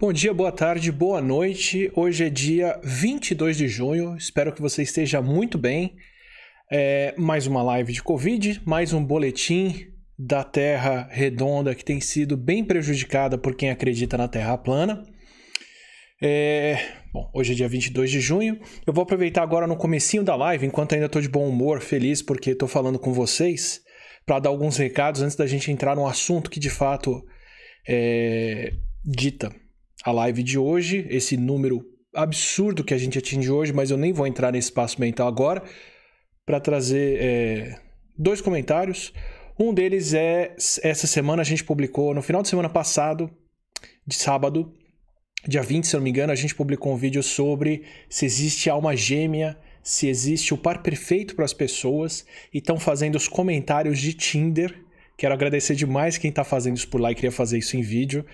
Bom dia, boa tarde, boa noite. Hoje é dia 22 de junho. Espero que você esteja muito bem. É, mais uma live de Covid, mais um boletim da Terra redonda que tem sido bem prejudicada por quem acredita na Terra plana. É, bom, hoje é dia 22 de junho. Eu vou aproveitar agora no comecinho da live, enquanto ainda estou de bom humor, feliz porque estou falando com vocês, para dar alguns recados antes da gente entrar no assunto que de fato é, dita a live de hoje, esse número absurdo que a gente atinge hoje, mas eu nem vou entrar nesse espaço mental agora, para trazer é, dois comentários. Um deles é essa semana a gente publicou, no final de semana passado, de sábado, dia 20, se não me engano, a gente publicou um vídeo sobre se existe alma gêmea, se existe o par perfeito para as pessoas, e estão fazendo os comentários de Tinder. Quero agradecer demais quem está fazendo isso por lá e queria fazer isso em vídeo.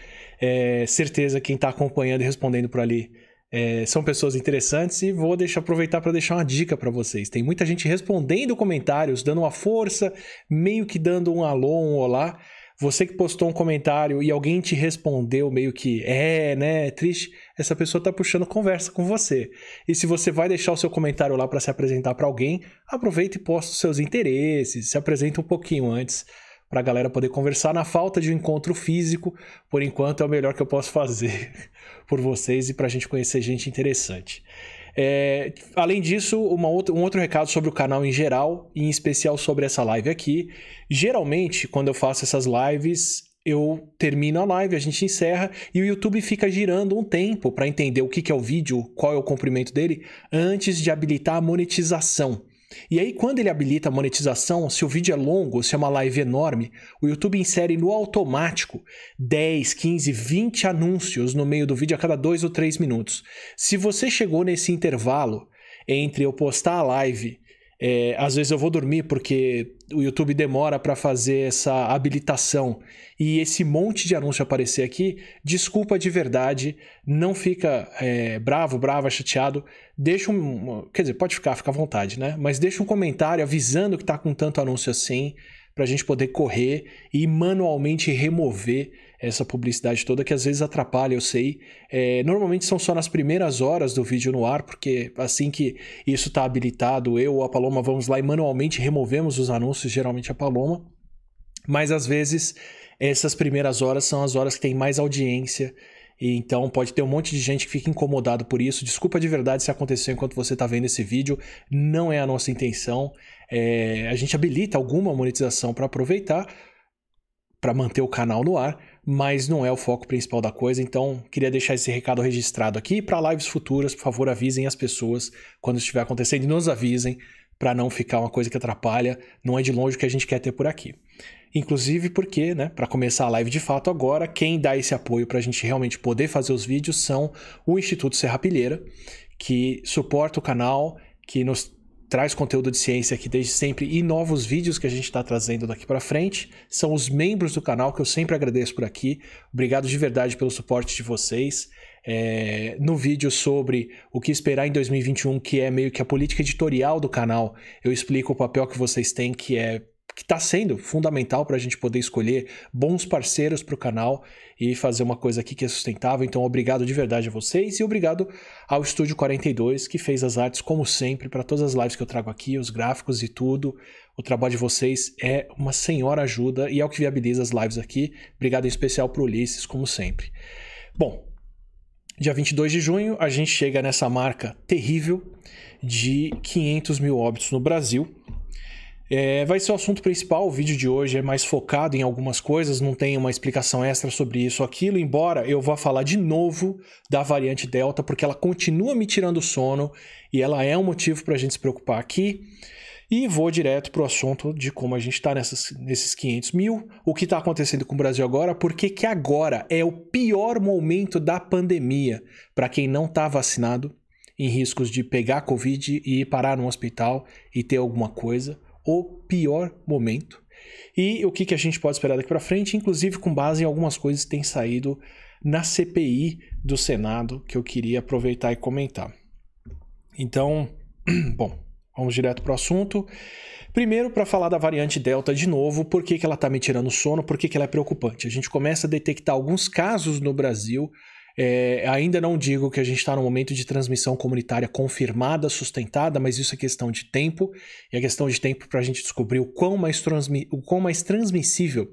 É, certeza quem está acompanhando e respondendo por ali é, são pessoas interessantes e vou deixar, aproveitar para deixar uma dica para vocês. Tem muita gente respondendo comentários, dando uma força, meio que dando um alô, um olá. Você que postou um comentário e alguém te respondeu meio que é, né, triste, essa pessoa está puxando conversa com você. E se você vai deixar o seu comentário lá para se apresentar para alguém, aproveita e posta os seus interesses, se apresenta um pouquinho antes para a galera poder conversar. Na falta de um encontro físico, por enquanto é o melhor que eu posso fazer por vocês e para a gente conhecer gente interessante. É, além disso, outra, um outro recado sobre o canal em geral, e em especial sobre essa live aqui. Geralmente, quando eu faço essas lives, eu termino a live, a gente encerra e o YouTube fica girando um tempo para entender o que, que é o vídeo, qual é o comprimento dele, antes de habilitar a monetização. E aí, quando ele habilita a monetização, se o vídeo é longo, se é uma live enorme, o YouTube insere no automático 10, 15, 20 anúncios no meio do vídeo a cada 2 ou 3 minutos. Se você chegou nesse intervalo entre eu postar a live é, às vezes eu vou dormir porque o YouTube demora para fazer essa habilitação e esse monte de anúncio aparecer aqui. Desculpa de verdade, não fica é, bravo, brava, chateado. Deixa um. Quer dizer, pode ficar, fica à vontade, né? Mas deixa um comentário avisando que tá com tanto anúncio assim, para a gente poder correr e manualmente remover essa publicidade toda que às vezes atrapalha, eu sei. É, normalmente são só nas primeiras horas do vídeo no ar, porque assim que isso está habilitado, eu ou a Paloma vamos lá e manualmente removemos os anúncios, geralmente a Paloma. Mas às vezes essas primeiras horas são as horas que tem mais audiência. Então pode ter um monte de gente que fica incomodado por isso. Desculpa de verdade se aconteceu enquanto você está vendo esse vídeo. Não é a nossa intenção. É, a gente habilita alguma monetização para aproveitar, para manter o canal no ar, mas não é o foco principal da coisa. Então, queria deixar esse recado registrado aqui para lives futuras. Por favor, avisem as pessoas quando estiver acontecendo e nos avisem para não ficar uma coisa que atrapalha. Não é de longe o que a gente quer ter por aqui. Inclusive porque, né, para começar a live de fato agora, quem dá esse apoio para a gente realmente poder fazer os vídeos são o Instituto Serrapilheira, que suporta o canal, que nos traz conteúdo de ciência aqui desde sempre e novos vídeos que a gente está trazendo daqui para frente. São os membros do canal que eu sempre agradeço por aqui. Obrigado de verdade pelo suporte de vocês. É, no vídeo sobre o que esperar em 2021, que é meio que a política editorial do canal, eu explico o papel que vocês têm, que é que está sendo fundamental para a gente poder escolher bons parceiros para o canal e fazer uma coisa aqui que é sustentável. Então, obrigado de verdade a vocês e obrigado ao Estúdio 42 que fez as artes, como sempre, para todas as lives que eu trago aqui, os gráficos e tudo. O trabalho de vocês é uma senhora ajuda e é o que viabiliza as lives aqui. Obrigado em especial para o Ulisses, como sempre. Bom, dia 22 de junho a gente chega nessa marca terrível de 500 mil óbitos no Brasil. É, vai ser o assunto principal. O vídeo de hoje é mais focado em algumas coisas, não tem uma explicação extra sobre isso ou aquilo, embora eu vá falar de novo da variante Delta, porque ela continua me tirando sono e ela é um motivo para a gente se preocupar aqui. E vou direto para o assunto de como a gente está nesses 500 mil, o que está acontecendo com o Brasil agora, porque que agora é o pior momento da pandemia para quem não está vacinado, em riscos de pegar Covid e parar no hospital e ter alguma coisa o pior momento. E o que, que a gente pode esperar daqui para frente, inclusive com base em algumas coisas que têm saído na CPI do Senado, que eu queria aproveitar e comentar. Então, bom, vamos direto para o assunto. Primeiro, para falar da variante Delta de novo, por que, que ela está me tirando sono, por que, que ela é preocupante. A gente começa a detectar alguns casos no Brasil É, ainda não digo que a gente está no momento de transmissão comunitária confirmada, sustentada, mas isso é questão de tempo. E é questão de tempo para a gente descobrir o quão, mais o quão mais transmissível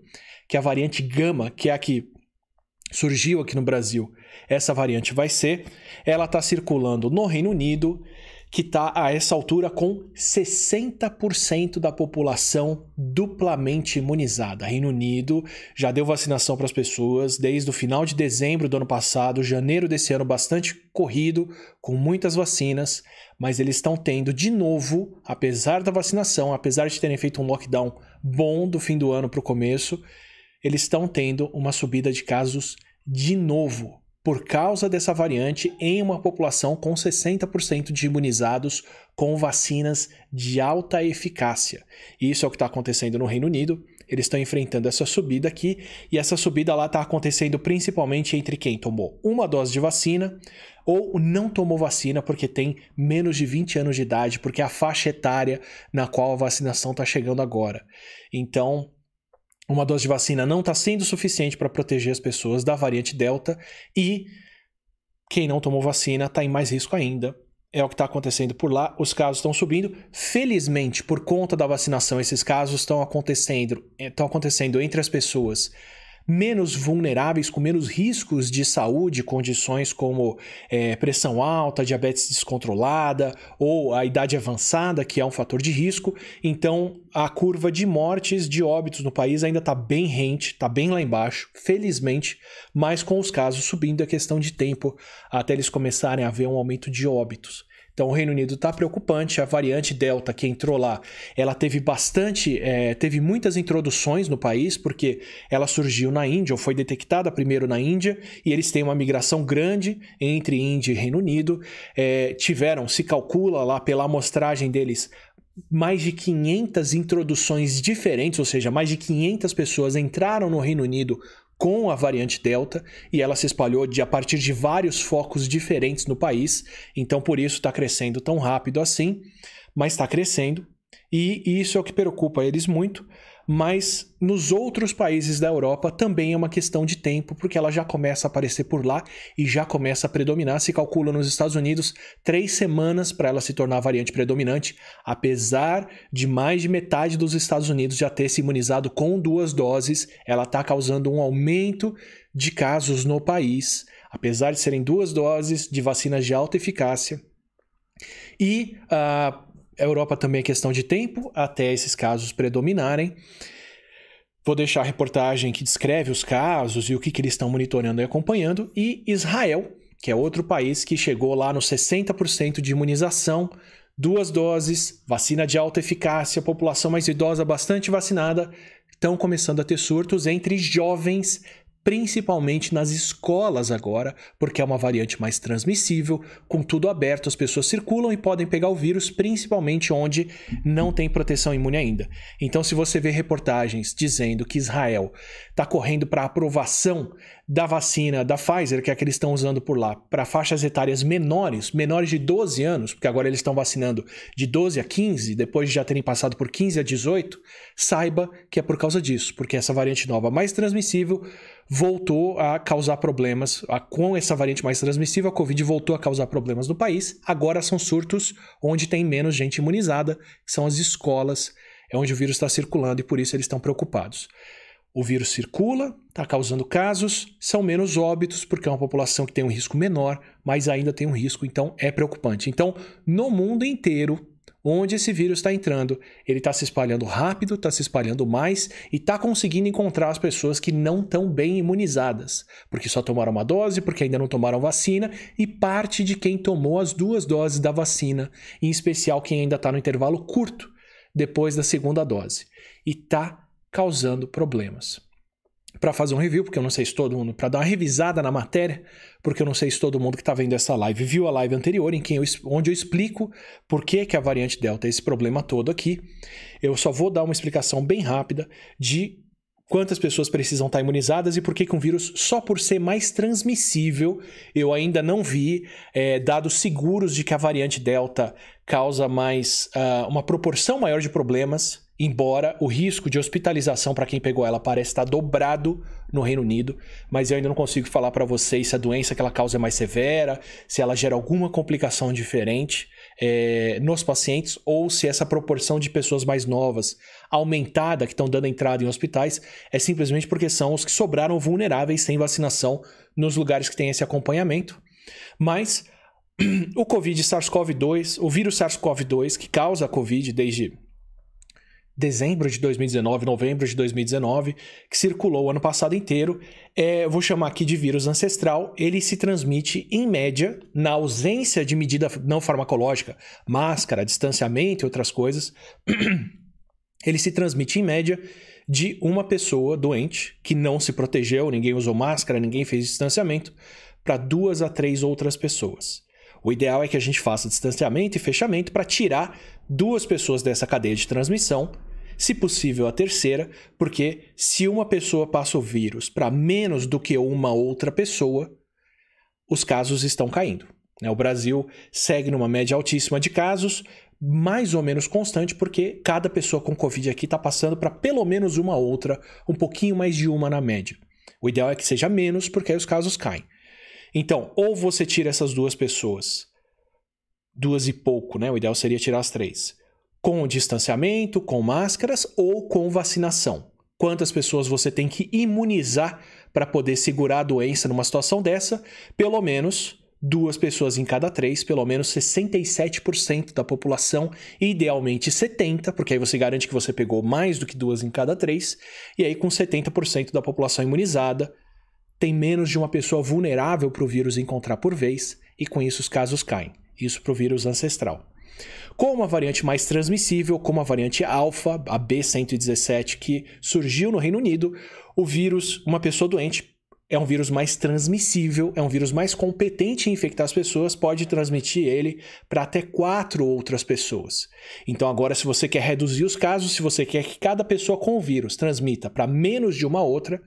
que a variante Gama, que é a que surgiu aqui no Brasil, essa variante vai ser. Ela está circulando no Reino Unido, que está a essa altura com 60% da população duplamente imunizada. Reino Unido já deu vacinação para as pessoas desde o final de dezembro do ano passado, janeiro desse ano bastante corrido, com muitas vacinas, mas eles estão tendo de novo, apesar da vacinação, apesar de terem feito um lockdown bom do fim do ano para o começo, eles estão tendo uma subida de casos de novo por causa dessa variante em uma população com 60% de imunizados com vacinas de alta eficácia. Isso é o que está acontecendo no Reino Unido. Eles estão enfrentando essa subida aqui, e essa subida lá está acontecendo principalmente entre quem tomou uma dose de vacina ou não tomou vacina porque tem menos de 20 anos de idade, porque é a faixa etária na qual a vacinação está chegando agora. Então, uma dose de vacina não está sendo suficiente para proteger as pessoas da variante Delta e quem não tomou vacina está em mais risco ainda. É o que está acontecendo por lá. Os casos estão subindo. Felizmente, por conta da vacinação, esses casos estão acontecendo, estão acontecendo entre as pessoas menos vulneráveis, com menos riscos de saúde, condições como é, pressão alta, diabetes descontrolada ou a idade avançada, que é um fator de risco. Então, a curva de mortes, de óbitos no país ainda está bem rente, está bem lá embaixo, felizmente, mas com os casos subindo é questão de tempo até eles começarem a ver um aumento de óbitos. Então o Reino Unido está preocupante. A variante Delta que entrou lá, ela teve bastante, é, teve muitas introduções no país, porque ela surgiu na Índia, ou foi detectada primeiro na Índia, e eles têm uma migração grande entre Índia e Reino Unido. É, tiveram, se calcula lá pela amostragem deles, mais de 500 introduções diferentes, ou seja, mais de 500 pessoas entraram no Reino Unido com a variante Delta e ela se espalhou de, a partir de vários focos diferentes no país, então por isso está crescendo tão rápido assim, mas está crescendo. E isso é o que preocupa eles muito, mas nos outros países da Europa também é uma questão de tempo, porque ela já começa a aparecer por lá e já começa a predominar. Se calcula nos Estados Unidos três semanas para ela se tornar a variante predominante, apesar de mais de metade dos Estados Unidos já ter se imunizado com duas doses, ela está causando um aumento de casos no país, apesar de serem duas doses de vacinas de alta eficácia. E uh, a Europa também é questão de tempo até esses casos predominarem. Vou deixar a reportagem que descreve os casos e o que, que eles estão monitorando e acompanhando. E Israel, que é outro país que chegou lá nos 60% de imunização, duas doses, vacina de alta eficácia, população mais idosa bastante vacinada, estão começando a ter surtos entre jovens principalmente nas escolas agora, porque é uma variante mais transmissível, com tudo aberto, as pessoas circulam e podem pegar o vírus, principalmente onde não tem proteção imune ainda. Então, se você vê reportagens dizendo que Israel está correndo para aprovação da vacina da Pfizer, que é a que eles estão usando por lá, para faixas etárias menores, menores de 12 anos, porque agora eles estão vacinando de 12 a 15, depois de já terem passado por 15 a 18, saiba que é por causa disso, porque essa variante nova mais transmissível voltou a causar problemas. Com essa variante mais transmissível, a Covid voltou a causar problemas no país. Agora são surtos onde tem menos gente imunizada, são as escolas, é onde o vírus está circulando e por isso eles estão preocupados. O vírus circula, está causando casos, são menos óbitos, porque é uma população que tem um risco menor, mas ainda tem um risco, então é preocupante. Então, no mundo inteiro, onde esse vírus está entrando, ele está se espalhando rápido, está se espalhando mais e está conseguindo encontrar as pessoas que não estão bem imunizadas, porque só tomaram uma dose, porque ainda não tomaram vacina, e parte de quem tomou as duas doses da vacina, em especial quem ainda está no intervalo curto depois da segunda dose, e está causando problemas para fazer um review, porque eu não sei se todo mundo, para dar uma revisada na matéria, porque eu não sei se todo mundo que está vendo essa live viu a live anterior, em quem eu, onde eu explico por que, que a variante Delta é esse problema todo aqui. Eu só vou dar uma explicação bem rápida de quantas pessoas precisam estar imunizadas e por que, que um vírus, só por ser mais transmissível, eu ainda não vi é, dados seguros de que a variante Delta causa mais uh, uma proporção maior de problemas embora o risco de hospitalização para quem pegou ela parece estar dobrado no Reino Unido, mas eu ainda não consigo falar para vocês se a doença que ela causa é mais severa, se ela gera alguma complicação diferente é, nos pacientes ou se essa proporção de pessoas mais novas aumentada que estão dando entrada em hospitais é simplesmente porque são os que sobraram vulneráveis sem vacinação nos lugares que têm esse acompanhamento. Mas o Covid SARS-CoV-2, o vírus SARS-CoV-2 que causa a Covid desde dezembro de 2019, novembro de 2019, que circulou o ano passado inteiro. É, vou chamar aqui de vírus ancestral. Ele se transmite, em média, na ausência de medida não farmacológica, máscara, distanciamento e outras coisas. Ele se transmite, em média, de uma pessoa doente que não se protegeu, ninguém usou máscara, ninguém fez distanciamento, para duas a três outras pessoas. O ideal é que a gente faça distanciamento e fechamento para tirar duas pessoas dessa cadeia de transmissão, se possível a terceira, porque se uma pessoa passa o vírus para menos do que uma outra pessoa, os casos estão caindo. Né? O Brasil segue numa média altíssima de casos, mais ou menos constante, porque cada pessoa com Covid aqui está passando para pelo menos uma outra, um pouquinho mais de uma na média. O ideal é que seja menos, porque aí os casos caem. Então, ou você tira essas duas pessoas, duas e pouco, né? O ideal seria tirar as três, com distanciamento, com máscaras ou com vacinação. Quantas pessoas você tem que imunizar para poder segurar a doença numa situação dessa? Pelo menos duas pessoas em cada três, pelo menos 67% da população, idealmente 70%, porque aí você garante que você pegou mais do que duas em cada três, e aí com 70% da população imunizada, tem menos de uma pessoa vulnerável para o vírus encontrar por vez, e com isso os casos caem. Isso para o vírus ancestral. Com uma variante mais transmissível, como a variante alfa, a B117, que surgiu no Reino Unido, o vírus, uma pessoa doente, é um vírus mais transmissível, é um vírus mais competente em infectar as pessoas, pode transmitir ele para até quatro outras pessoas. Então, agora, se você quer reduzir os casos, se você quer que cada pessoa com o vírus transmita para menos de uma outra,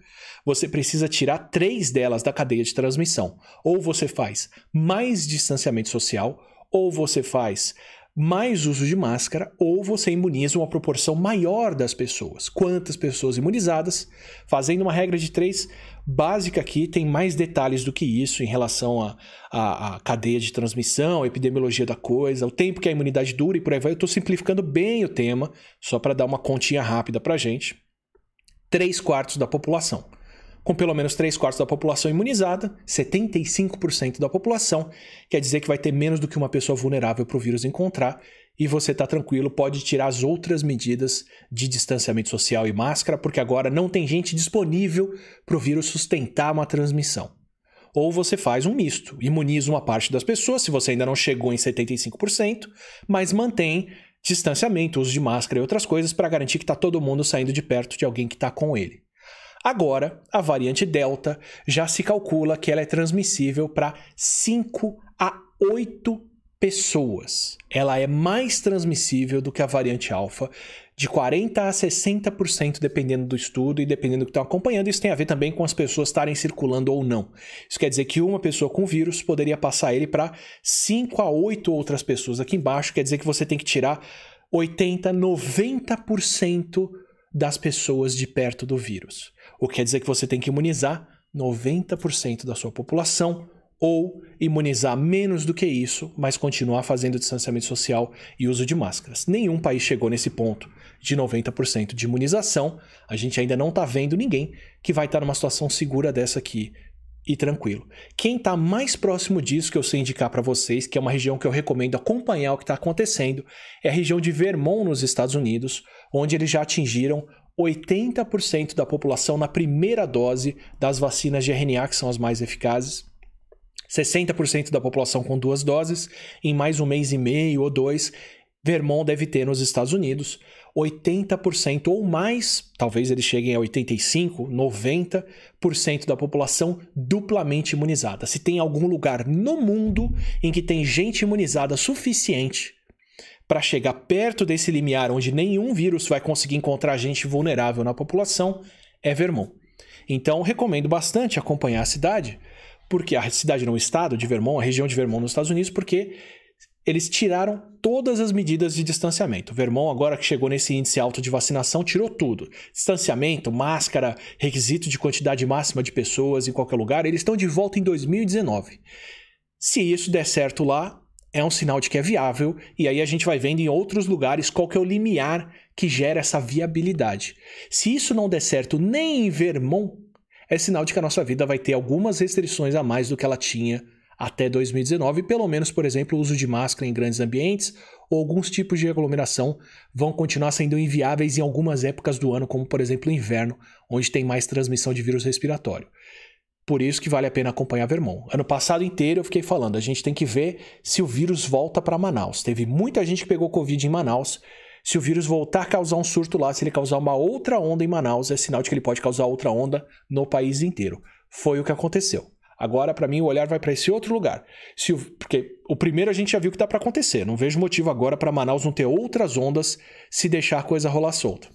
você precisa tirar três delas da cadeia de transmissão. Ou você faz mais distanciamento social, ou você faz mais uso de máscara, ou você imuniza uma proporção maior das pessoas. Quantas pessoas imunizadas? Fazendo uma regra de três básica aqui, tem mais detalhes do que isso em relação à cadeia de transmissão, a epidemiologia da coisa, o tempo que a imunidade dura e por aí vai. Eu estou simplificando bem o tema, só para dar uma continha rápida para gente. Três quartos da população com pelo menos 3 quartos da população imunizada, 75% da população, quer dizer que vai ter menos do que uma pessoa vulnerável para o vírus encontrar, e você está tranquilo, pode tirar as outras medidas de distanciamento social e máscara, porque agora não tem gente disponível para o vírus sustentar uma transmissão. Ou você faz um misto, imuniza uma parte das pessoas, se você ainda não chegou em 75%, mas mantém distanciamento, uso de máscara e outras coisas para garantir que está todo mundo saindo de perto de alguém que está com ele. Agora, a variante Delta já se calcula que ela é transmissível para 5 a 8 pessoas. Ela é mais transmissível do que a variante Alpha, de 40 a 60%, dependendo do estudo e dependendo do que estão acompanhando. Isso tem a ver também com as pessoas estarem circulando ou não. Isso quer dizer que uma pessoa com vírus poderia passar ele para 5 a 8 outras pessoas. Aqui embaixo quer dizer que você tem que tirar 80, 90% das pessoas de perto do vírus. O que quer dizer que você tem que imunizar 90% da sua população ou imunizar menos do que isso, mas continuar fazendo distanciamento social e uso de máscaras. Nenhum país chegou nesse ponto de 90% de imunização. A gente ainda não está vendo ninguém que vai estar tá numa situação segura dessa aqui e tranquilo. Quem está mais próximo disso que eu sei indicar para vocês, que é uma região que eu recomendo acompanhar o que está acontecendo, é a região de Vermont, nos Estados Unidos, onde eles já atingiram 80% da população na primeira dose das vacinas de RNA, que são as mais eficazes. 60% da população com duas doses, em mais um mês e meio ou dois, Vermont deve ter nos Estados Unidos 80% ou mais, talvez eles cheguem a 85%, 90% da população duplamente imunizada. Se tem algum lugar no mundo em que tem gente imunizada suficiente para chegar perto desse limiar onde nenhum vírus vai conseguir encontrar gente vulnerável na população, é Vermont. Então, recomendo bastante acompanhar a cidade, porque a cidade no estado de Vermont, a região de Vermont nos Estados Unidos, porque eles tiraram todas as medidas de distanciamento. Vermont, agora que chegou nesse índice alto de vacinação, tirou tudo. Distanciamento, máscara, requisito de quantidade máxima de pessoas em qualquer lugar. Eles estão de volta em 2019. Se isso der certo lá, é um sinal de que é viável, e aí a gente vai vendo em outros lugares qual que é o limiar que gera essa viabilidade. Se isso não der certo nem em Vermont, é sinal de que a nossa vida vai ter algumas restrições a mais do que ela tinha até 2019, pelo menos, por exemplo, o uso de máscara em grandes ambientes ou alguns tipos de aglomeração vão continuar sendo inviáveis em algumas épocas do ano, como por exemplo o inverno, onde tem mais transmissão de vírus respiratório. Por isso que vale a pena acompanhar Vermont. Ano passado inteiro eu fiquei falando, a gente tem que ver se o vírus volta para Manaus. Teve muita gente que pegou Covid em Manaus. Se o vírus voltar a causar um surto lá, se ele causar uma outra onda em Manaus, é sinal de que ele pode causar outra onda no país inteiro. Foi o que aconteceu. Agora, para mim, o olhar vai para esse outro lugar. Se o, porque o primeiro a gente já viu que dá para acontecer. Não vejo motivo agora para Manaus não ter outras ondas se deixar a coisa rolar solta.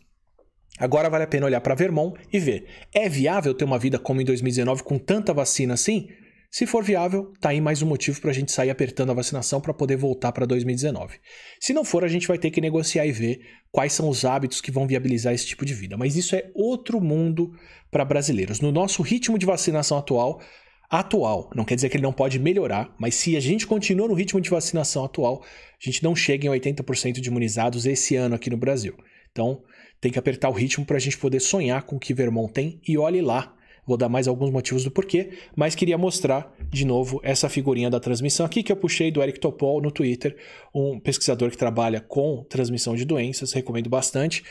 Agora vale a pena olhar para Vermont e ver: é viável ter uma vida como em 2019 com tanta vacina assim? Se for viável, tá aí mais um motivo para a gente sair apertando a vacinação para poder voltar para 2019. Se não for, a gente vai ter que negociar e ver quais são os hábitos que vão viabilizar esse tipo de vida. Mas isso é outro mundo para brasileiros. No nosso ritmo de vacinação atual, atual. Não quer dizer que ele não pode melhorar, mas se a gente continua no ritmo de vacinação atual, a gente não chega em 80% de imunizados esse ano aqui no Brasil. Então, tem que apertar o ritmo para a gente poder sonhar com o que Vermont tem e olhe lá. Vou dar mais alguns motivos do porquê, mas queria mostrar de novo essa figurinha da transmissão aqui que eu puxei do Eric Topol no Twitter, um pesquisador que trabalha com transmissão de doenças, recomendo bastante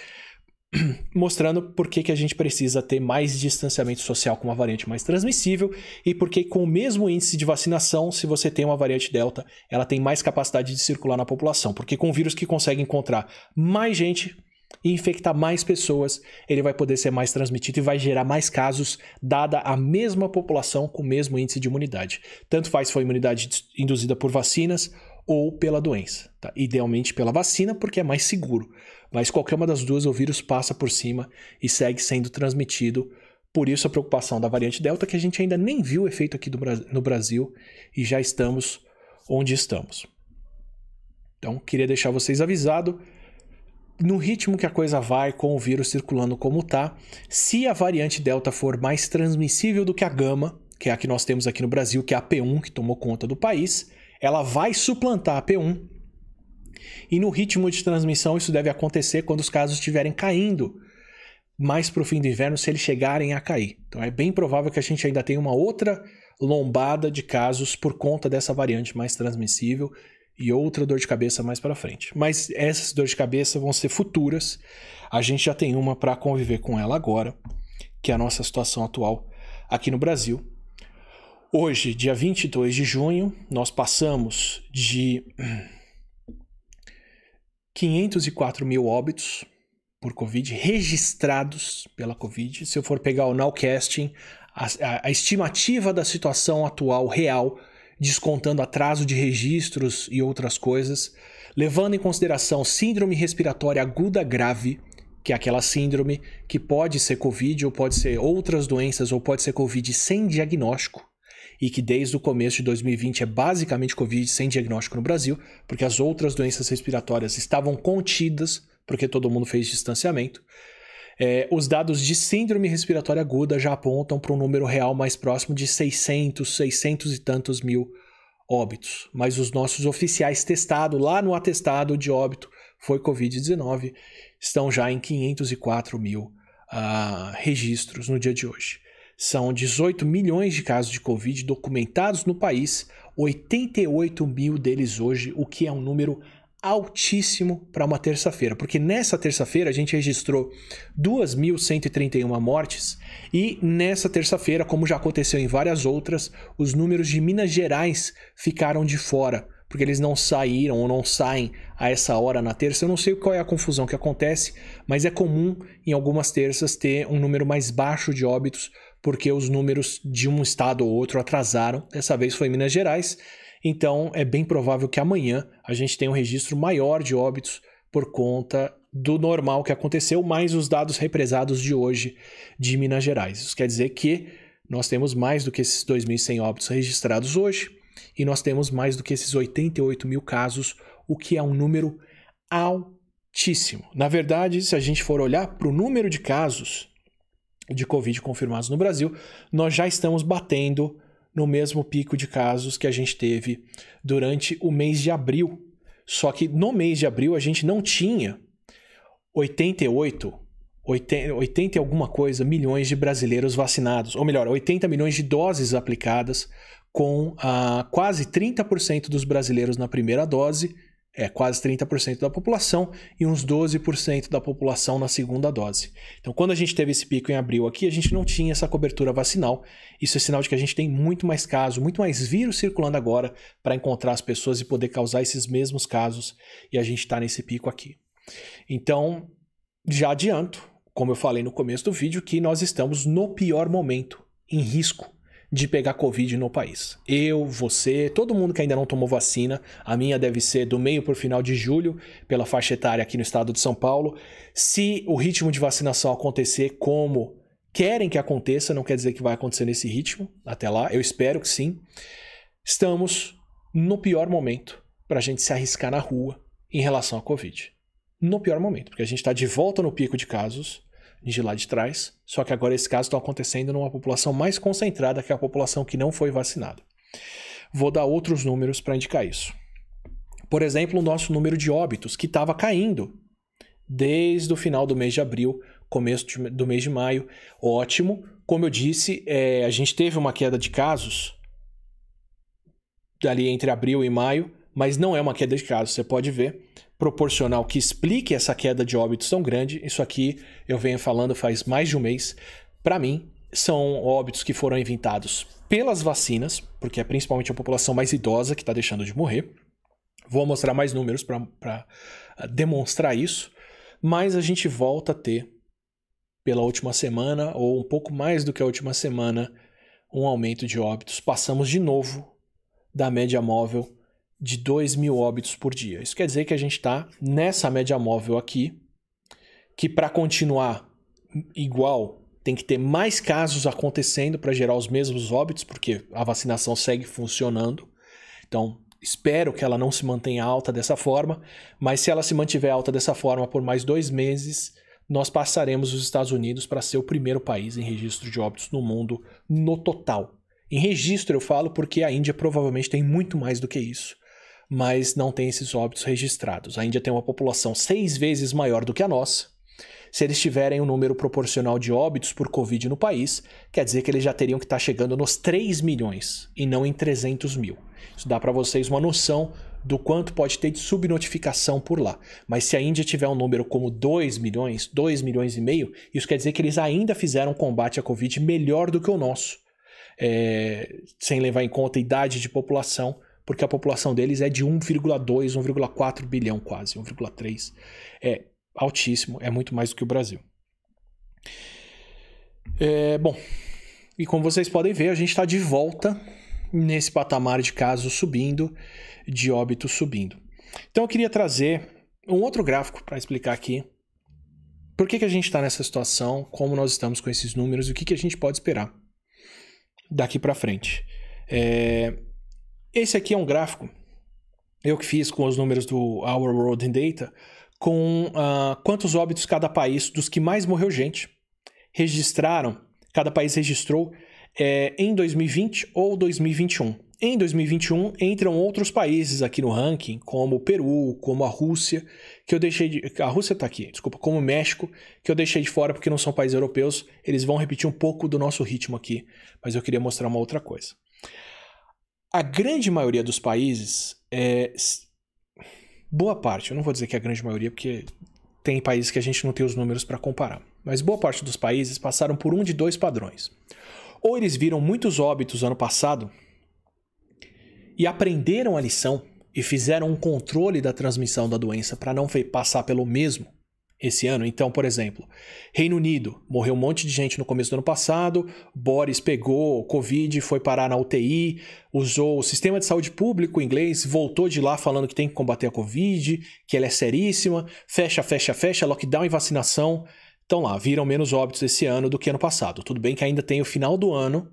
mostrando por que, que a gente precisa ter mais distanciamento social com uma variante mais transmissível e por que com o mesmo índice de vacinação, se você tem uma variante delta, ela tem mais capacidade de circular na população, porque com um vírus que consegue encontrar mais gente e infectar mais pessoas, ele vai poder ser mais transmitido e vai gerar mais casos, dada a mesma população com o mesmo índice de imunidade. Tanto faz se for imunidade induzida por vacinas ou pela doença. Tá? Idealmente pela vacina, porque é mais seguro. Mas qualquer uma das duas, o vírus passa por cima e segue sendo transmitido. Por isso a preocupação da variante Delta, que a gente ainda nem viu o efeito aqui no Brasil e já estamos onde estamos. Então, queria deixar vocês avisados no ritmo que a coisa vai, com o vírus circulando como está, se a variante Delta for mais transmissível do que a Gama, que é a que nós temos aqui no Brasil, que é a P1, que tomou conta do país, ela vai suplantar a P1. E no ritmo de transmissão, isso deve acontecer quando os casos estiverem caindo mais para o fim do inverno, se eles chegarem a cair. Então é bem provável que a gente ainda tenha uma outra lombada de casos por conta dessa variante mais transmissível e outra dor de cabeça mais para frente. Mas essas dores de cabeça vão ser futuras. A gente já tem uma para conviver com ela agora, que é a nossa situação atual aqui no Brasil. Hoje, dia 22 de junho, nós passamos de 504 mil óbitos por Covid registrados pela Covid. Se eu for pegar o Nowcasting, a, a, a estimativa da situação atual real, descontando atraso de registros e outras coisas, levando em consideração síndrome respiratória aguda grave, que é aquela síndrome que pode ser Covid ou pode ser outras doenças ou pode ser Covid sem diagnóstico e que desde o começo de 2020 é basicamente Covid sem diagnóstico no Brasil, porque as outras doenças respiratórias estavam contidas, porque todo mundo fez distanciamento. É, os dados de síndrome respiratória aguda já apontam para um número real mais próximo de 600, 600 e tantos mil óbitos. Mas os nossos oficiais testados lá no atestado de óbito foi Covid-19 estão já em 504 mil uh, registros no dia de hoje. São 18 milhões de casos de Covid documentados no país, 88 mil deles hoje, o que é um número altíssimo para uma terça-feira, porque nessa terça-feira a gente registrou 2.131 mortes e nessa terça-feira, como já aconteceu em várias outras, os números de Minas Gerais ficaram de fora, porque eles não saíram ou não saem a essa hora na terça. Eu não sei qual é a confusão que acontece, mas é comum em algumas terças ter um número mais baixo de óbitos porque os números de um estado ou outro atrasaram. Dessa vez foi Minas Gerais. Então é bem provável que amanhã a gente tenha um registro maior de óbitos por conta do normal que aconteceu, mais os dados represados de hoje de Minas Gerais. Isso quer dizer que nós temos mais do que esses 2.100 óbitos registrados hoje. e nós temos mais do que esses 88 mil casos, o que é um número altíssimo. Na verdade, se a gente for olhar para o número de casos de Covid confirmados no Brasil, nós já estamos batendo no mesmo pico de casos que a gente teve durante o mês de abril. Só que no mês de abril a gente não tinha 88, 80, 80 e alguma coisa milhões de brasileiros vacinados, ou melhor, 80 milhões de doses aplicadas, com ah, quase 30% dos brasileiros na primeira dose é quase 30% da população e uns 12% da população na segunda dose. Então, quando a gente teve esse pico em abril aqui, a gente não tinha essa cobertura vacinal. Isso é sinal de que a gente tem muito mais casos, muito mais vírus circulando agora para encontrar as pessoas e poder causar esses mesmos casos. E a gente está nesse pico aqui. Então, já adianto, como eu falei no começo do vídeo, que nós estamos no pior momento, em risco de pegar Covid no país. Eu, você, todo mundo que ainda não tomou vacina, a minha deve ser do meio por final de julho, pela faixa etária aqui no estado de São Paulo. Se o ritmo de vacinação acontecer como querem que aconteça, não quer dizer que vai acontecer nesse ritmo, até lá, eu espero que sim. Estamos no pior momento para a gente se arriscar na rua em relação à Covid. No pior momento, porque a gente está de volta no pico de casos, de lá de trás, só que agora esses casos estão acontecendo numa população mais concentrada que a população que não foi vacinada. Vou dar outros números para indicar isso. Por exemplo, o nosso número de óbitos, que estava caindo desde o final do mês de abril, começo do mês de maio. Ótimo. Como eu disse, é, a gente teve uma queda de casos ali entre abril e maio, mas não é uma queda de casos, você pode ver proporcional que explique essa queda de óbitos tão grande. Isso aqui eu venho falando faz mais de um mês. Para mim, são óbitos que foram inventados pelas vacinas, porque é principalmente a população mais idosa que está deixando de morrer. Vou mostrar mais números para ah, demonstrar isso, mas a gente volta a ter, pela última semana, ou um pouco mais do que a última semana, um aumento de óbitos. Passamos de novo da média móvel de 2 mil óbitos por dia. Isso quer dizer que a gente está nessa média móvel aqui, que para continuar igual tem que ter mais casos acontecendo para gerar os mesmos óbitos, porque a vacinação segue funcionando. Então, espero que ela não se mantenha alta dessa forma, mas se ela se mantiver alta dessa forma por mais dois meses, nós passaremos os Estados Unidos para ser o primeiro país em registro de óbitos no mundo no total. Em registro eu falo porque a Índia provavelmente tem muito mais do que isso mas não tem esses óbitos registrados. A Índia tem uma população seis vezes maior do que a nossa. Se eles tiverem um número proporcional de óbitos por Covid no país, quer dizer que eles já teriam que estar chegando nos 3 milhões e não em 300 mil. Isso dá para vocês uma noção do quanto pode ter de subnotificação por lá. Mas se a Índia tiver um número como 2 milhões, 2 milhões e meio, isso quer dizer que eles ainda fizeram combate à Covid melhor do que o nosso. É, sem levar em conta a idade de população, porque a população deles é de 1,2, 1,4 bilhão quase, 1,3. É altíssimo, é muito mais do que o Brasil. É, bom, e como vocês podem ver, a gente está de volta nesse patamar de casos subindo, de óbitos subindo. Então eu queria trazer um outro gráfico para explicar aqui por que, que a gente está nessa situação, como nós estamos com esses números e o que, que a gente pode esperar daqui para frente. É, esse aqui é um gráfico, eu que fiz com os números do Our World in Data, com uh, quantos óbitos cada país, dos que mais morreu gente, registraram, cada país registrou é, em 2020 ou 2021. Em 2021 entram outros países aqui no ranking, como o Peru, como a Rússia, que eu deixei de. A Rússia está aqui, desculpa, como o México, que eu deixei de fora porque não são países europeus. Eles vão repetir um pouco do nosso ritmo aqui, mas eu queria mostrar uma outra coisa. A grande maioria dos países é. Boa parte, eu não vou dizer que é a grande maioria, porque tem países que a gente não tem os números para comparar. Mas boa parte dos países passaram por um de dois padrões. Ou eles viram muitos óbitos ano passado e aprenderam a lição e fizeram um controle da transmissão da doença para não passar pelo mesmo esse ano. Então, por exemplo, Reino Unido, morreu um monte de gente no começo do ano passado, Boris pegou Covid, foi parar na UTI, usou o sistema de saúde público inglês, voltou de lá falando que tem que combater a Covid, que ela é seríssima, fecha, fecha, fecha, lockdown e vacinação. Então lá, viram menos óbitos esse ano do que ano passado. Tudo bem que ainda tem o final do ano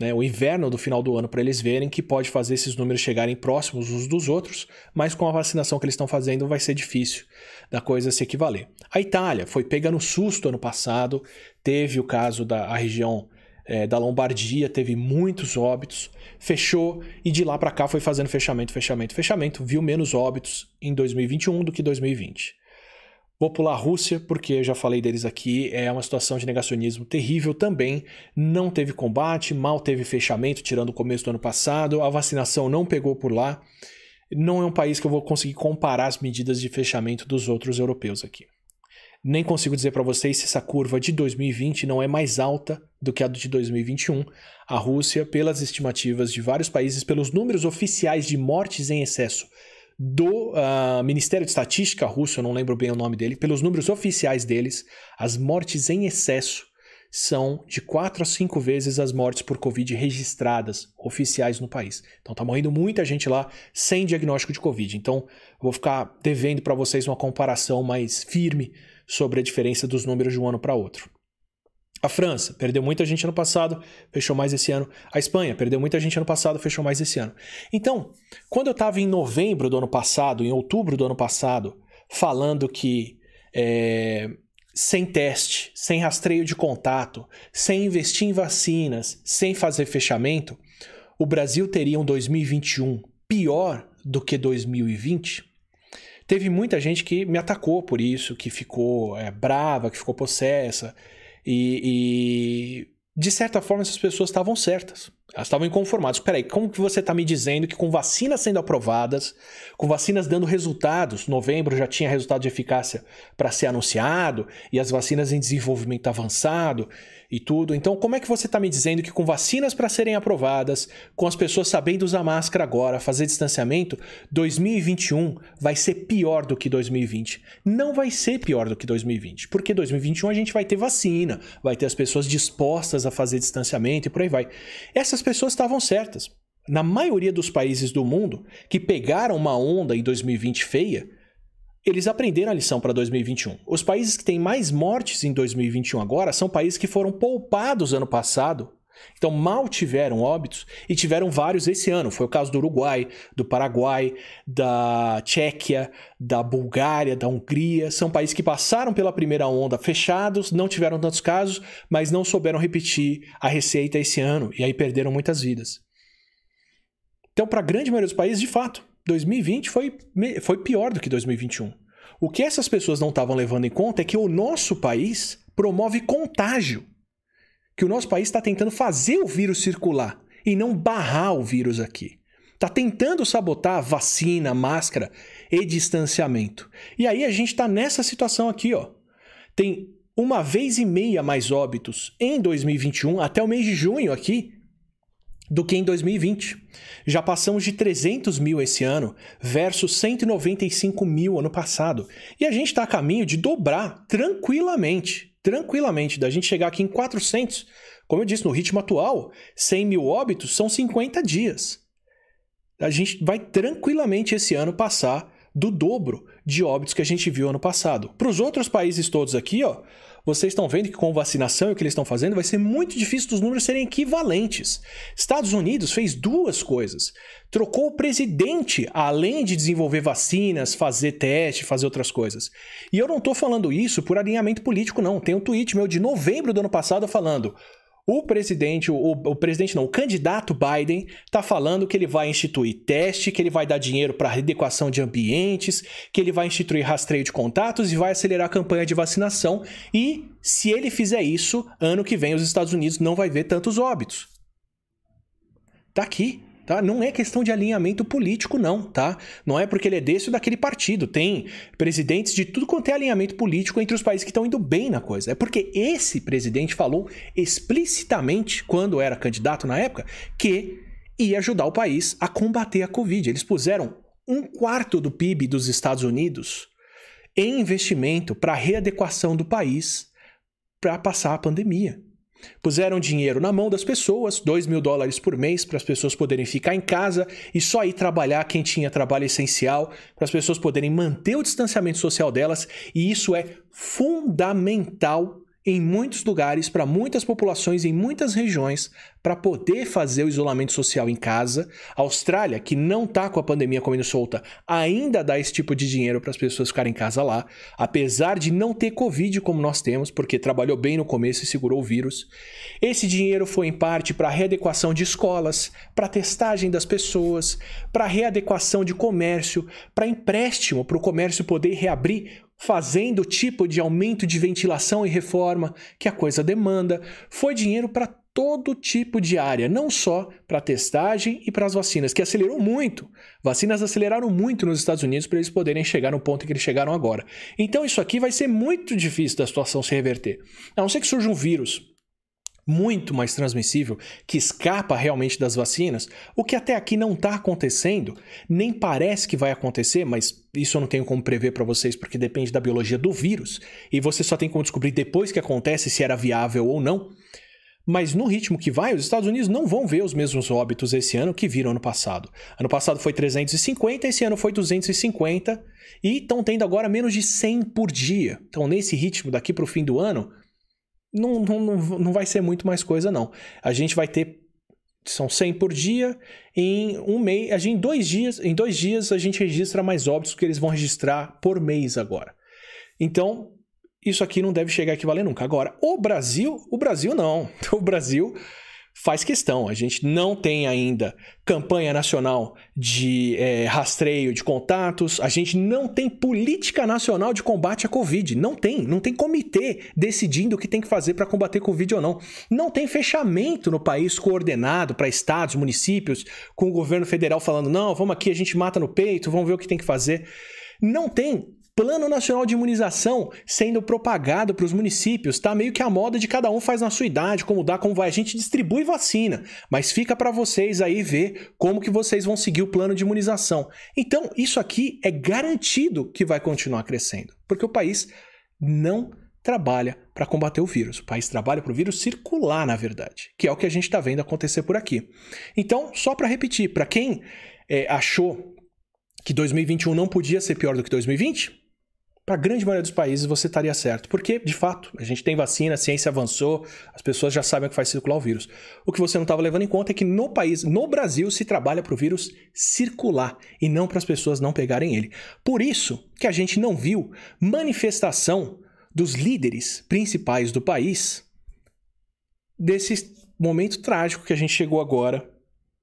né, o inverno do final do ano para eles verem que pode fazer esses números chegarem próximos uns dos outros, mas com a vacinação que eles estão fazendo vai ser difícil da coisa se equivaler. A Itália foi pega no susto ano passado, teve o caso da região é, da Lombardia, teve muitos óbitos, fechou e de lá para cá foi fazendo fechamento, fechamento, fechamento, viu menos óbitos em 2021 do que 2020. Vou pular a Rússia, porque eu já falei deles aqui, é uma situação de negacionismo terrível também. Não teve combate, mal teve fechamento, tirando o começo do ano passado, a vacinação não pegou por lá. Não é um país que eu vou conseguir comparar as medidas de fechamento dos outros europeus aqui. Nem consigo dizer para vocês se essa curva de 2020 não é mais alta do que a de 2021. A Rússia, pelas estimativas de vários países, pelos números oficiais de mortes em excesso do uh, Ministério de Estatística russo, eu não lembro bem o nome dele, pelos números oficiais deles, as mortes em excesso são de 4 a 5 vezes as mortes por Covid registradas oficiais no país. Então tá morrendo muita gente lá sem diagnóstico de Covid. Então vou ficar devendo para vocês uma comparação mais firme sobre a diferença dos números de um ano para outro. A França perdeu muita gente ano passado, fechou mais esse ano. A Espanha perdeu muita gente ano passado, fechou mais esse ano. Então, quando eu estava em novembro do ano passado, em outubro do ano passado, falando que é, sem teste, sem rastreio de contato, sem investir em vacinas, sem fazer fechamento, o Brasil teria um 2021 pior do que 2020? Teve muita gente que me atacou por isso, que ficou é, brava, que ficou possessa. E, e de certa forma, essas pessoas estavam certas. Elas estavam inconformadas. Peraí, como que você está me dizendo que com vacinas sendo aprovadas, com vacinas dando resultados, novembro já tinha resultado de eficácia para ser anunciado, e as vacinas em desenvolvimento avançado e tudo. Então, como é que você está me dizendo que com vacinas para serem aprovadas, com as pessoas sabendo usar máscara agora, fazer distanciamento, 2021 vai ser pior do que 2020? Não vai ser pior do que 2020, porque 2021 a gente vai ter vacina, vai ter as pessoas dispostas a fazer distanciamento e por aí vai. Essas pessoas estavam certas. Na maioria dos países do mundo que pegaram uma onda em 2020 feia, eles aprenderam a lição para 2021. Os países que têm mais mortes em 2021 agora são países que foram poupados ano passado. Então, mal tiveram óbitos e tiveram vários esse ano. Foi o caso do Uruguai, do Paraguai, da Tchequia, da Bulgária, da Hungria. São países que passaram pela primeira onda fechados, não tiveram tantos casos, mas não souberam repetir a receita esse ano e aí perderam muitas vidas. Então, para a grande maioria dos países, de fato, 2020 foi, foi pior do que 2021. O que essas pessoas não estavam levando em conta é que o nosso país promove contágio. Que o nosso país está tentando fazer o vírus circular e não barrar o vírus aqui. Está tentando sabotar vacina, máscara e distanciamento. E aí a gente está nessa situação aqui, ó. Tem uma vez e meia mais óbitos em 2021, até o mês de junho aqui, do que em 2020. Já passamos de 300 mil esse ano versus 195 mil ano passado. E a gente está a caminho de dobrar tranquilamente, tranquilamente, da gente chegar aqui em 400. Como eu disse, no ritmo atual, 100 mil óbitos são 50 dias. A gente vai tranquilamente esse ano passar do dobro de óbitos que a gente viu ano passado. Para os outros países todos aqui, ó, vocês estão vendo que com vacinação e o que eles estão fazendo vai ser muito difícil dos números serem equivalentes. Estados Unidos fez duas coisas. Trocou o presidente, além de desenvolver vacinas, fazer teste, fazer outras coisas. E eu não estou falando isso por alinhamento político, não. Tem um tweet meu de novembro do ano passado falando: o presidente, o, o, presidente não, o candidato Biden está falando que ele vai instituir teste, que ele vai dar dinheiro para adequação de ambientes, que ele vai instituir rastreio de contatos e vai acelerar a campanha de vacinação. E se ele fizer isso, ano que vem os Estados Unidos não vai ver tantos óbitos. Tá aqui. Tá? Não é questão de alinhamento político, não, tá? Não é porque ele é desse ou daquele partido. Tem presidentes de tudo quanto é alinhamento político entre os países que estão indo bem na coisa. É porque esse presidente falou explicitamente, quando era candidato na época, que ia ajudar o país a combater a Covid. Eles puseram um quarto do PIB dos Estados Unidos em investimento para readequação do país para passar a pandemia. Puseram dinheiro na mão das pessoas, 2 mil dólares por mês, para as pessoas poderem ficar em casa e só ir trabalhar quem tinha trabalho essencial, para as pessoas poderem manter o distanciamento social delas, e isso é fundamental em muitos lugares, para muitas populações, em muitas regiões, para poder fazer o isolamento social em casa. A Austrália, que não está com a pandemia comendo solta, ainda dá esse tipo de dinheiro para as pessoas ficarem em casa lá, apesar de não ter Covid como nós temos, porque trabalhou bem no começo e segurou o vírus. Esse dinheiro foi em parte para readequação de escolas, para testagem das pessoas, para readequação de comércio, para empréstimo para o comércio poder reabrir fazendo o tipo de aumento de ventilação e reforma que a coisa demanda. Foi dinheiro para todo tipo de área, não só para testagem e para as vacinas, que acelerou muito. Vacinas aceleraram muito nos Estados Unidos para eles poderem chegar no ponto em que eles chegaram agora. Então isso aqui vai ser muito difícil da situação se reverter. A não ser que surja um vírus muito mais transmissível, que escapa realmente das vacinas, o que até aqui não está acontecendo, nem parece que vai acontecer, mas isso eu não tenho como prever para vocês porque depende da biologia do vírus, e você só tem como descobrir depois que acontece se era viável ou não. Mas no ritmo que vai, os Estados Unidos não vão ver os mesmos óbitos esse ano que viram ano passado. Ano passado foi 350, esse ano foi 250 e estão tendo agora menos de 100 por dia. Então, nesse ritmo daqui para o fim do ano, não, não, não vai ser muito mais coisa, não. A gente vai ter. São 100 por dia. Em um mês. A gente, em dois dias. Em dois dias a gente registra mais óbitos que eles vão registrar por mês agora. Então, isso aqui não deve chegar a equivaler nunca. Agora, o Brasil, o Brasil não. O Brasil faz questão. A gente não tem ainda campanha nacional de é, rastreio de contatos, a gente não tem política nacional de combate à Covid. Não tem. Não tem comitê decidindo o que tem que fazer para combater Covid ou não. Não tem fechamento no país coordenado para estados, municípios, com o governo federal falando: não, vamos aqui, a gente mata no peito, vamos ver o que tem que fazer. Não tem Plano Nacional de Imunização sendo propagado para os municípios, tá meio que a moda de cada um faz na sua idade, como dá, como vai. A gente distribui vacina, mas fica para vocês aí ver como que vocês vão seguir o plano de imunização. Então, isso aqui é garantido que vai continuar crescendo, porque o país não trabalha para combater o vírus. O país trabalha para o vírus circular, na verdade, que é o que a gente está vendo acontecer por aqui. Então, só para repetir, para quem é, achou que 2021 não podia ser pior do que 2020, para a grande maioria dos países você estaria certo. Porque, de fato, a gente tem vacina, a ciência avançou, as pessoas já sabem que faz circular o vírus. O que você não estava levando em conta é que no país, no Brasil, se trabalha para o vírus circular e não para as pessoas não pegarem ele. Por isso que a gente não viu manifestação dos líderes principais do país desse momento trágico que a gente chegou agora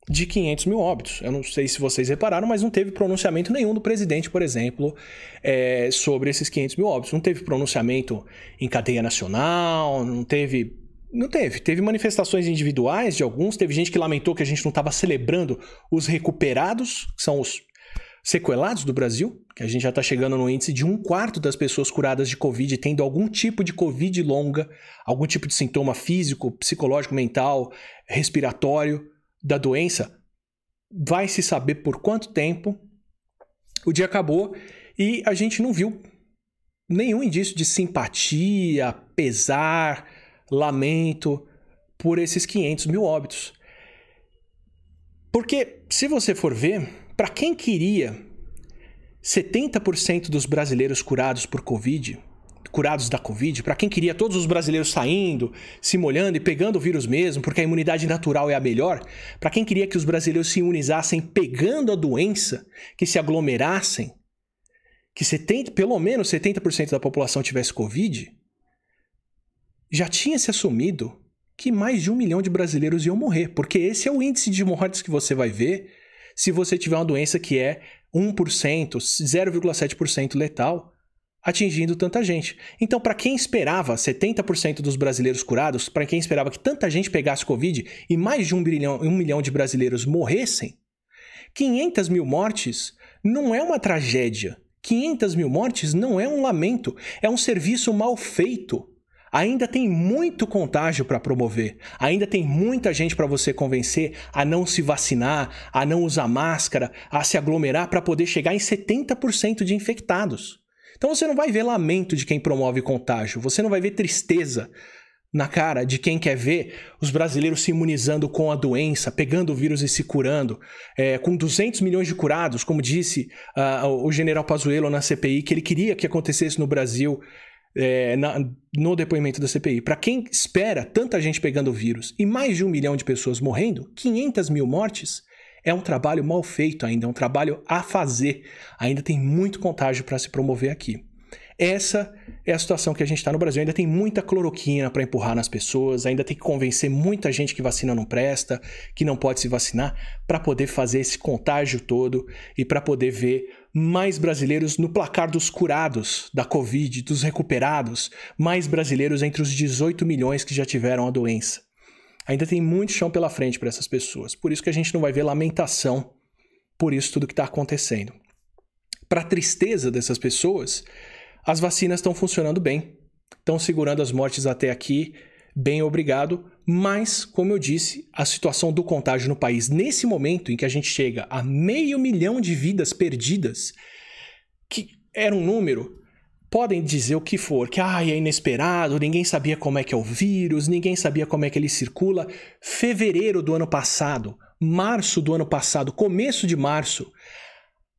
de 500 mil óbitos. Eu não sei se vocês repararam, mas não teve pronunciamento nenhum do presidente, por exemplo, é, sobre esses 500 mil óbitos. Não teve pronunciamento em cadeia nacional, não teve. Não teve. Teve manifestações individuais de alguns. Teve gente que lamentou que a gente não estava celebrando os recuperados, que são os sequelados do Brasil, que a gente já está chegando no índice de um quarto das pessoas curadas de Covid tendo algum tipo de Covid longa, algum tipo de sintoma físico, psicológico, mental, respiratório da doença, vai se saber por quanto tempo. O dia acabou e a gente não viu nenhum indício de simpatia, pesar, lamento por esses 500 mil óbitos. Porque, se você for ver, para quem queria 70% dos brasileiros curados por Covid, curados da Covid, para quem queria todos os brasileiros saindo, se molhando e pegando o vírus mesmo, porque a imunidade natural é a melhor, para quem queria que os brasileiros se imunizassem pegando a doença, que se aglomerassem, que 70, pelo menos 70% da população tivesse Covid, já tinha se assumido que mais de um milhão de brasileiros iam morrer, porque esse é o índice de mortes que você vai ver se você tiver uma doença que é 1%, 0,7% letal atingindo tanta gente. Então, para quem esperava 70% dos brasileiros curados, para quem esperava que tanta gente pegasse Covid e mais de um milhão, um milhão de brasileiros morressem, 500 mil mortes não é uma tragédia. 500 mil mortes não é um lamento, é um serviço mal feito. Ainda tem muito contágio para promover, ainda tem muita gente para você convencer a não se vacinar, a não usar máscara, a se aglomerar para poder chegar em 70% de infectados. Então você não vai ver lamento de quem promove contágio, você não vai ver tristeza na cara de quem quer ver os brasileiros se imunizando com a doença, pegando o vírus e se curando, é, com 200 milhões de curados, como disse uh, o general Pazuello na CPI, que ele queria que acontecesse no Brasil. é, na, no depoimento da CPI. Para quem espera tanta gente pegando o vírus e mais de um milhão de pessoas morrendo, 500 mil mortes, é um trabalho mal feito ainda, é um trabalho a fazer. Ainda tem muito contágio para se promover aqui. Essa é a situação que a gente está no Brasil. Ainda tem muita cloroquina para empurrar nas pessoas, ainda tem que convencer muita gente que vacina não presta, que não pode se vacinar, para poder fazer esse contágio todo e para poder ver mais brasileiros no placar dos curados da Covid, dos recuperados, mais brasileiros entre os 18 milhões que já tiveram a doença. Ainda tem muito chão pela frente para essas pessoas. Por isso que a gente não vai ver lamentação por isso tudo que está acontecendo. Para tristeza dessas pessoas, as vacinas estão funcionando bem, estão segurando as mortes até aqui, bem obrigado, mas, como eu disse, a situação do contágio no país, nesse momento em que a gente chega a meio milhão de vidas perdidas, que era um número, podem dizer o que for, que ah, é inesperado, ninguém sabia como é que é o vírus, ninguém sabia como é que ele circula. Fevereiro do ano passado, março do ano passado, começo de março,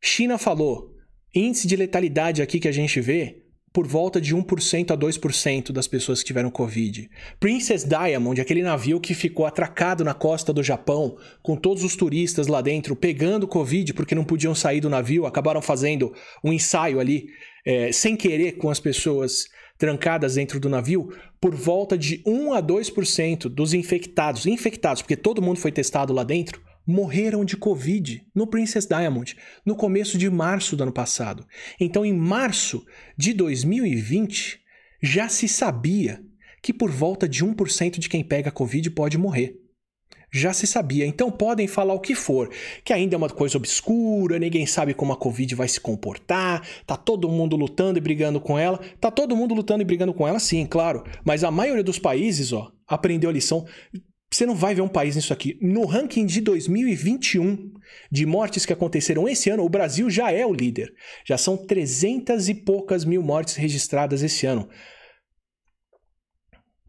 China falou: índice de letalidade aqui que a gente vê por volta de 1% a 2% das pessoas que tiveram Covid. Princess Diamond, aquele navio que ficou atracado na costa do Japão, com todos os turistas lá dentro pegando Covid porque não podiam sair do navio, acabaram fazendo um ensaio ali, é, sem querer, com as pessoas trancadas dentro do navio, por volta de 1 a 2% dos infectados, infectados, porque todo mundo foi testado lá dentro, morreram de Covid no Princess Diamond no começo de março do ano passado. Então, em março de 2020, já se sabia que por volta de 1% de quem pega Covid pode morrer. Já se sabia, então podem falar o que for, que ainda é uma coisa obscura, ninguém sabe como a Covid vai se comportar, tá todo mundo lutando e brigando com ela. Tá todo mundo lutando e brigando com ela, sim, claro. Mas a maioria dos países, ó, aprendeu a lição. Você não vai ver um país nisso aqui. No ranking de 2021 de mortes que aconteceram esse ano, o Brasil já é o líder. Já são 300 e poucas mil mortes registradas esse ano.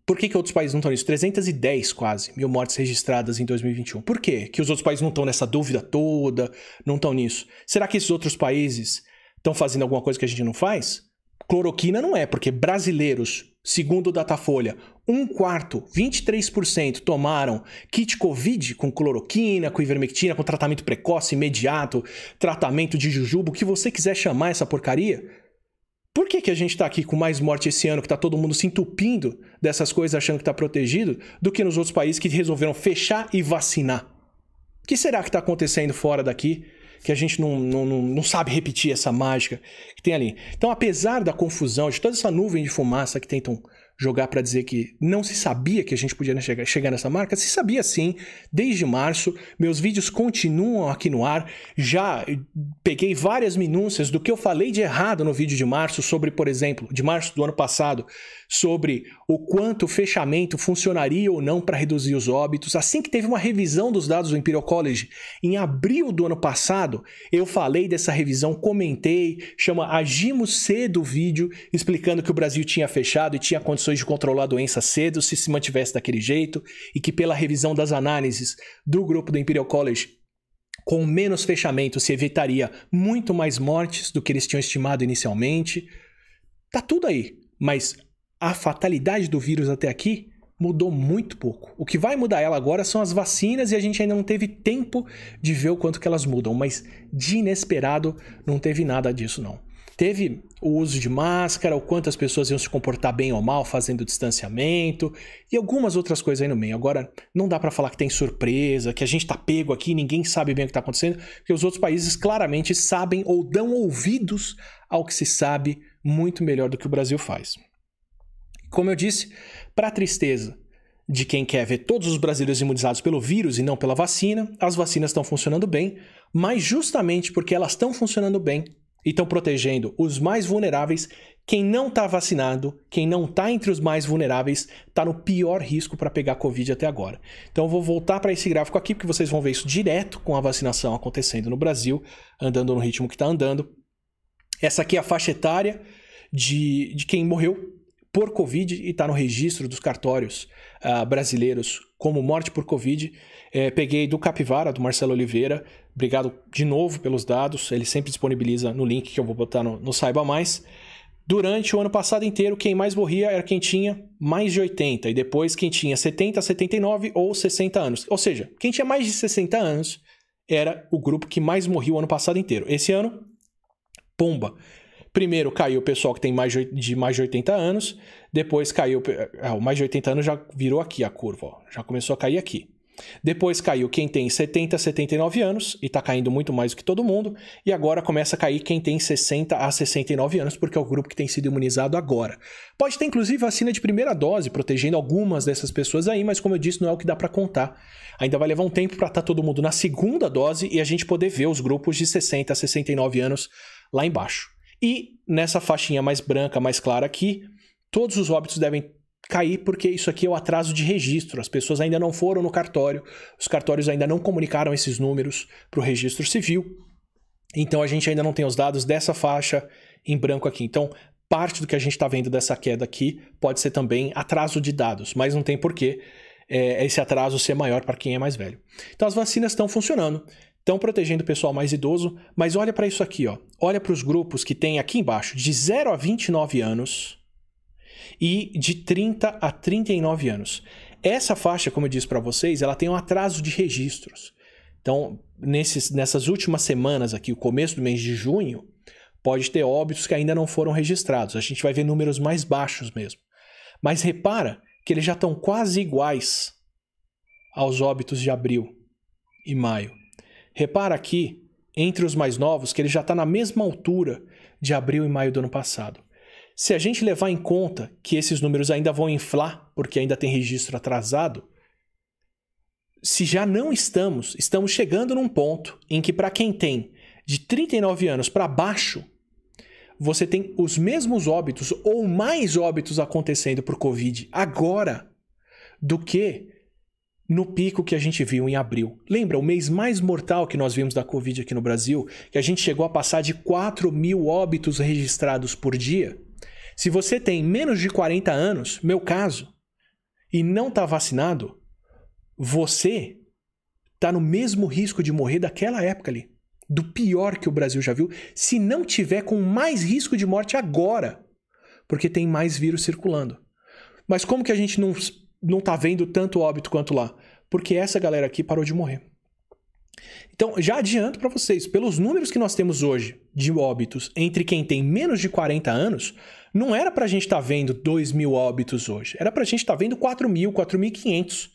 Por que, que outros países não estão nisso? 310 quase mil mortes registradas em 2021. Por quê? Que os outros países não estão nessa dúvida toda, não estão nisso. Será que esses outros países estão fazendo alguma coisa que a gente não faz? Cloroquina não é, porque brasileiros, segundo o Datafolha, um quarto, 23%, tomaram kit Covid com cloroquina, com ivermectina, com tratamento precoce, imediato, tratamento de jujubo, o que você quiser chamar essa porcaria. Por que, que a gente está aqui com mais morte esse ano, que está todo mundo se entupindo dessas coisas achando que está protegido, do que nos outros países que resolveram fechar e vacinar? O que será que está acontecendo fora daqui que a gente não, não, não sabe repetir essa mágica que tem ali? Então, apesar da confusão, de toda essa nuvem de fumaça que tentam jogar para dizer que não se sabia que a gente podia chegar, chegar nessa marca? Se sabia sim, desde março. Meus vídeos continuam aqui no ar. Já peguei várias minúcias do que eu falei de errado no vídeo de março, sobre, por exemplo, de março do ano passado, sobre o quanto o fechamento funcionaria ou não para reduzir os óbitos. Assim que teve uma revisão dos dados do Imperial College em abril do ano passado, eu falei dessa revisão, comentei, chama Agimos Cedo o vídeo, explicando que o Brasil tinha fechado e tinha condições de controlar a doença cedo se se mantivesse daquele jeito, e que pela revisão das análises do grupo do Imperial College com menos fechamento se evitaria muito mais mortes do que eles tinham estimado inicialmente. Tá tudo aí, mas a fatalidade do vírus até aqui mudou muito pouco. O que vai mudar ela agora são as vacinas e a gente ainda não teve tempo de ver o quanto que elas mudam, mas de inesperado não teve nada disso não. Teve o uso de máscara, o quanto as pessoas iam se comportar bem ou mal fazendo distanciamento e algumas outras coisas aí no meio. Agora, não dá para falar que tem surpresa, que a gente tá pego aqui, ninguém sabe bem o que tá acontecendo, porque os outros países claramente sabem ou dão ouvidos ao que se sabe muito melhor do que o Brasil faz. Como eu disse, para tristeza de quem quer ver todos os brasileiros imunizados pelo vírus e não pela vacina, as vacinas estão funcionando bem, mas justamente porque elas estão funcionando bem e estão protegendo os mais vulneráveis, quem não está vacinado, quem não está entre os mais vulneráveis, está no pior risco para pegar Covid até agora. Então eu vou voltar para esse gráfico aqui, porque vocês vão ver isso direto com a vacinação acontecendo no Brasil, andando no ritmo que está andando. Essa aqui é a faixa etária de, de quem morreu por Covid e está no registro dos cartórios uh, brasileiros como morte por Covid. É, peguei do Capivara, do Marcelo Oliveira. Obrigado de novo pelos dados. Ele sempre disponibiliza no link que eu vou botar no, no Saiba Mais. Durante o ano passado inteiro, quem mais morria era quem tinha mais de 80, e depois quem tinha 70, 79 ou 60 anos. Ou seja, quem tinha mais de 60 anos era o grupo que mais morria o ano passado inteiro. Esse ano, pomba. Primeiro caiu o pessoal que tem mais de, mais de 80 anos, depois caiu. O mais de 80 anos já virou aqui a curva, ó, já começou a cair aqui. Depois caiu quem tem 70 a 79 anos, e está caindo muito mais do que todo mundo. E agora começa a cair quem tem 60 a 69 anos, porque é o grupo que tem sido imunizado agora. Pode ter inclusive vacina de primeira dose, protegendo algumas dessas pessoas aí, mas como eu disse, não é o que dá para contar. Ainda vai levar um tempo para estar tá todo mundo na segunda dose e a gente poder ver os grupos de 60 a 69 anos lá embaixo. E nessa faixinha mais branca, mais clara aqui, todos os óbitos devem cair porque isso aqui é o atraso de registro. As pessoas ainda não foram no cartório, os cartórios ainda não comunicaram esses números para o registro civil. Então a gente ainda não tem os dados dessa faixa em branco aqui. Então, parte do que a gente está vendo dessa queda aqui pode ser também atraso de dados, mas não tem porquê é, esse atraso ser maior para quem é mais velho. Então as vacinas estão funcionando, estão protegendo o pessoal mais idoso, mas olha para isso aqui, ó. olha para os grupos que tem aqui embaixo, de 0 a 29 anos, e de 30 a 39 anos. Essa faixa, como eu disse para vocês, ela tem um atraso de registros. Então, nesses, nessas últimas semanas aqui, o começo do mês de junho, pode ter óbitos que ainda não foram registrados. A gente vai ver números mais baixos mesmo. Mas repara que eles já estão quase iguais aos óbitos de abril e maio. Repara aqui, entre os mais novos, que ele já está na mesma altura de abril e maio do ano passado. Se a gente levar em conta que esses números ainda vão inflar, porque ainda tem registro atrasado, se já não estamos, estamos chegando num ponto em que, para quem tem de 39 anos para baixo, você tem os mesmos óbitos ou mais óbitos acontecendo por Covid agora do que no pico que a gente viu em abril. Lembra o mês mais mortal que nós vimos da Covid aqui no Brasil? Que a gente chegou a passar de 4 mil óbitos registrados por dia? Se você tem menos de 40 anos, meu caso, e não está vacinado, você está no mesmo risco de morrer daquela época ali. Do pior que o Brasil já viu, se não tiver com mais risco de morte agora, porque tem mais vírus circulando. Mas como que a gente não, não tá vendo tanto óbito quanto lá? Porque essa galera aqui parou de morrer. Então, já adianto para vocês, pelos números que nós temos hoje de óbitos entre quem tem menos de 40 anos, não era para a gente estar tá vendo 2 mil óbitos hoje, era para a gente estar tá vendo 4 mil, 4.500.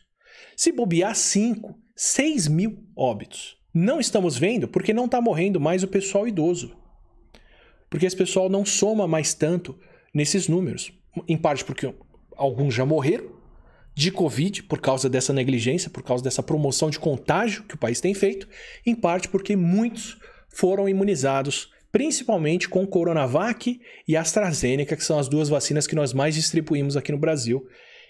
Se bobear 5, 6 mil óbitos. Não estamos vendo porque não está morrendo mais o pessoal idoso. Porque esse pessoal não soma mais tanto nesses números. Em parte porque alguns já morreram de Covid por causa dessa negligência, por causa dessa promoção de contágio que o país tem feito. Em parte porque muitos foram imunizados principalmente com Coronavac e AstraZeneca, que são as duas vacinas que nós mais distribuímos aqui no Brasil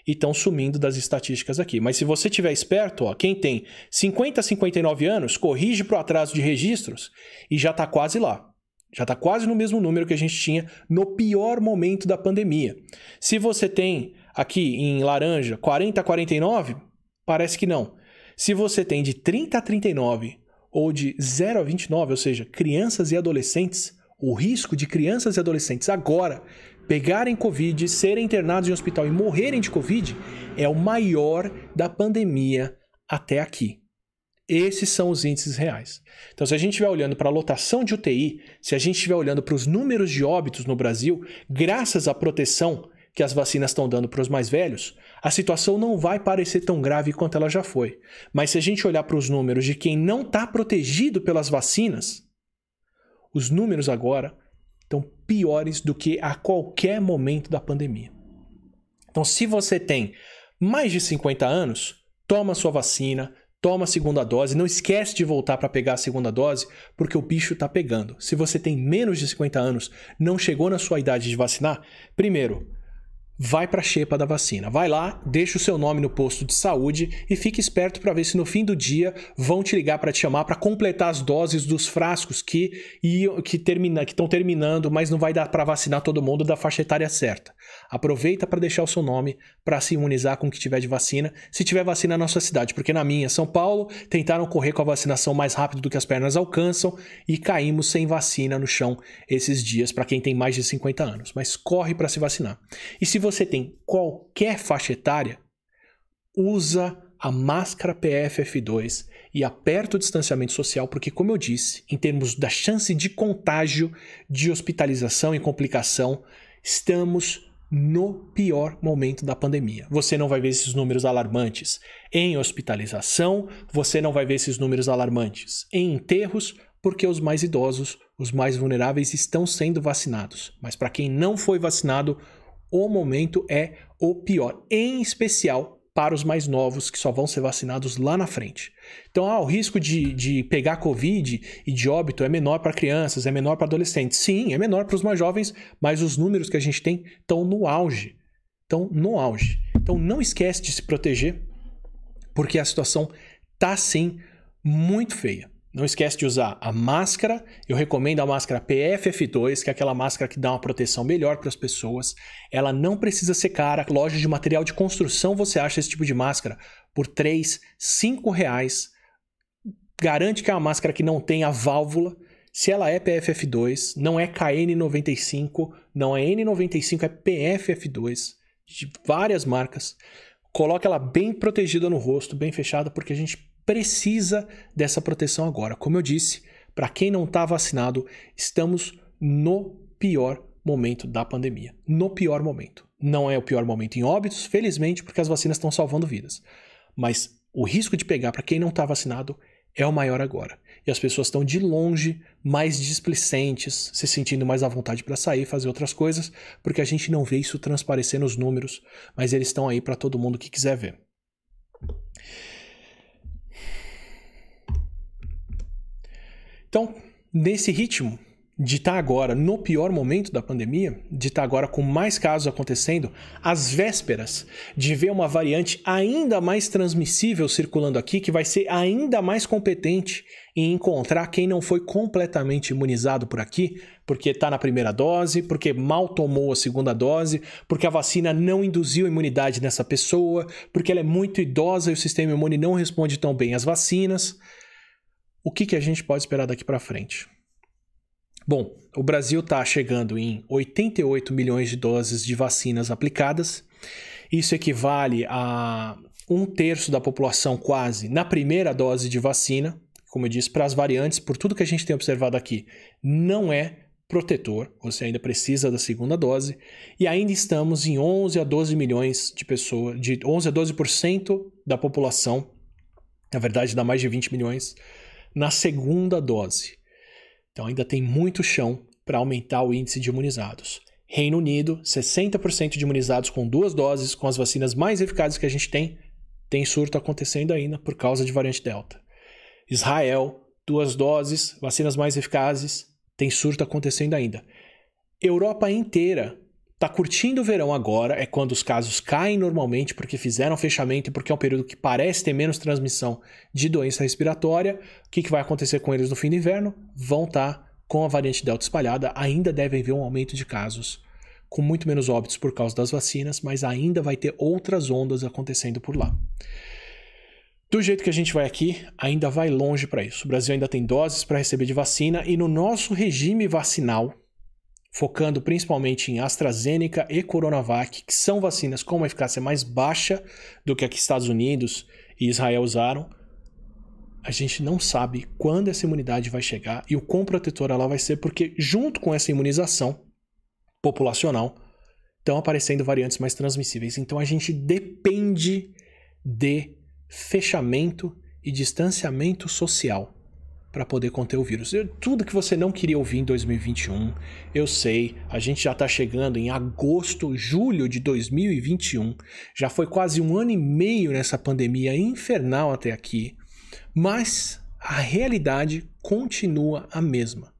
e estão sumindo das estatísticas aqui. Mas se você tiver esperto, ó, quem tem 50 a 59 anos, corrige para o atraso de registros e já está quase lá. Já está quase no mesmo número que a gente tinha no pior momento da pandemia. Se você tem aqui em laranja 40 a 49, parece que não. Se você tem de 30 a 39 ou de 0 a 29, ou seja, crianças e adolescentes, o risco de crianças e adolescentes agora pegarem Covid, serem internados em hospital e morrerem de Covid é o maior da pandemia até aqui. Esses são os índices reais. Então, se a gente estiver olhando para a lotação de UTI, se a gente estiver olhando para os números de óbitos no Brasil, graças à proteção que as vacinas estão dando para os mais velhos, a situação não vai parecer tão grave quanto ela já foi. Mas se a gente olhar para os números de quem não está protegido pelas vacinas, os números agora estão piores do que a qualquer momento da pandemia. Então, se você tem mais de 50 anos, toma sua vacina, toma a segunda dose, não esquece de voltar para pegar a segunda dose, porque o bicho está pegando. Se você tem menos de 50 anos, não chegou na sua idade de vacinar, primeiro, vai para a xepa da vacina. Vai lá, deixa o seu nome no posto de saúde e fique esperto para ver se no fim do dia vão te ligar para te chamar para completar as doses dos frascos que que termina, que estão terminando, mas não vai dar para vacinar todo mundo da faixa etária certa. Aproveita para deixar o seu nome para se imunizar com o que tiver de vacina, se tiver vacina na sua cidade, porque na minha, São Paulo, tentaram correr com a vacinação mais rápido do que as pernas alcançam e caímos sem vacina no chão esses dias para quem tem mais de 50 anos. Mas corre para se vacinar. E se você tem qualquer faixa etária, usa a máscara PFF2 e aperta o distanciamento social, porque, como eu disse, em termos da chance de contágio, de hospitalização e complicação, estamos no pior momento da pandemia. Você não vai ver esses números alarmantes em hospitalização, você não vai ver esses números alarmantes em enterros, porque os mais idosos, os mais vulneráveis estão sendo vacinados. Mas para quem não foi vacinado, o momento é o pior, em especial para os mais novos que só vão ser vacinados lá na frente. Então, ah, o risco de, de pegar Covid e de óbito é menor para crianças, é menor para adolescentes. Sim, é menor para os mais jovens, mas os números que a gente tem estão no auge. Estão no auge. Então, não esquece de se proteger, porque a situação tá sim muito feia. Não esquece de usar a máscara. Eu recomendo a máscara PFF2, que é aquela máscara que dá uma proteção melhor para as pessoas. Ela não precisa ser cara. Loja de material de construção você acha esse tipo de máscara por 3, 5 reais. Garante que é uma máscara que não tem a válvula. Se ela é PFF2, não é KN95, não é N95, é PFF2, de várias marcas. Coloque ela bem protegida no rosto, bem fechada, porque a gente precisa dessa proteção agora. Como eu disse, para quem não está vacinado, estamos no pior momento da pandemia. No pior momento. Não é o pior momento em óbitos, felizmente, porque as vacinas estão salvando vidas. Mas o risco de pegar para quem não está vacinado é o maior agora. E as pessoas estão de longe mais displicentes, se sentindo mais à vontade para sair, fazer outras coisas, porque a gente não vê isso transparecer nos números, mas eles estão aí para todo mundo que quiser ver. Então, nesse ritmo de estar tá agora no pior momento da pandemia, de estar tá agora com mais casos acontecendo, às vésperas de ver uma variante ainda mais transmissível circulando aqui, que vai ser ainda mais competente em encontrar quem não foi completamente imunizado por aqui, porque está na primeira dose, porque mal tomou a segunda dose, porque a vacina não induziu imunidade nessa pessoa, porque ela é muito idosa e o sistema imune não responde tão bem às vacinas. O que, que a gente pode esperar daqui para frente? Bom, o Brasil está chegando em 88 milhões de doses de vacinas aplicadas. Isso equivale a um terço da população quase na primeira dose de vacina. Como eu disse, para as variantes, por tudo que a gente tem observado aqui, não é protetor, você ainda precisa da segunda dose, e ainda estamos em 11 a 12 milhões de pessoas, de 11 a 12% da população, na verdade dá mais de 20 milhões, na segunda dose. Então ainda tem muito chão para aumentar o índice de imunizados. Reino Unido, 60% de imunizados com duas doses, com as vacinas mais eficazes que a gente tem, tem surto acontecendo ainda por causa de variante Delta. Israel, duas doses, vacinas mais eficazes, tem surto acontecendo ainda. Europa inteira Tá curtindo o verão agora, é quando os casos caem normalmente porque fizeram fechamento e porque é um período que parece ter menos transmissão de doença respiratória. O que, que vai acontecer com eles no fim do inverno? Vão estar tá com a variante Delta espalhada, ainda devem ver um aumento de casos, com muito menos óbitos por causa das vacinas, mas ainda vai ter outras ondas acontecendo por lá. Do jeito que a gente vai aqui, ainda vai longe para isso. O Brasil ainda tem doses para receber de vacina e no nosso regime vacinal, focando principalmente em AstraZeneca e Coronavac, que são vacinas com uma eficácia mais baixa do que a que Estados Unidos e Israel usaram, a gente não sabe quando essa imunidade vai chegar e o quão protetora ela vai ser, porque junto com essa imunização populacional estão aparecendo variantes mais transmissíveis. Então a gente depende de fechamento e distanciamento social para poder conter o vírus. Tudo que você não queria ouvir em 2021, eu sei, a gente já está chegando em agosto, julho de 2021, já foi quase um ano e meio nessa pandemia infernal até aqui, mas a realidade continua a mesma.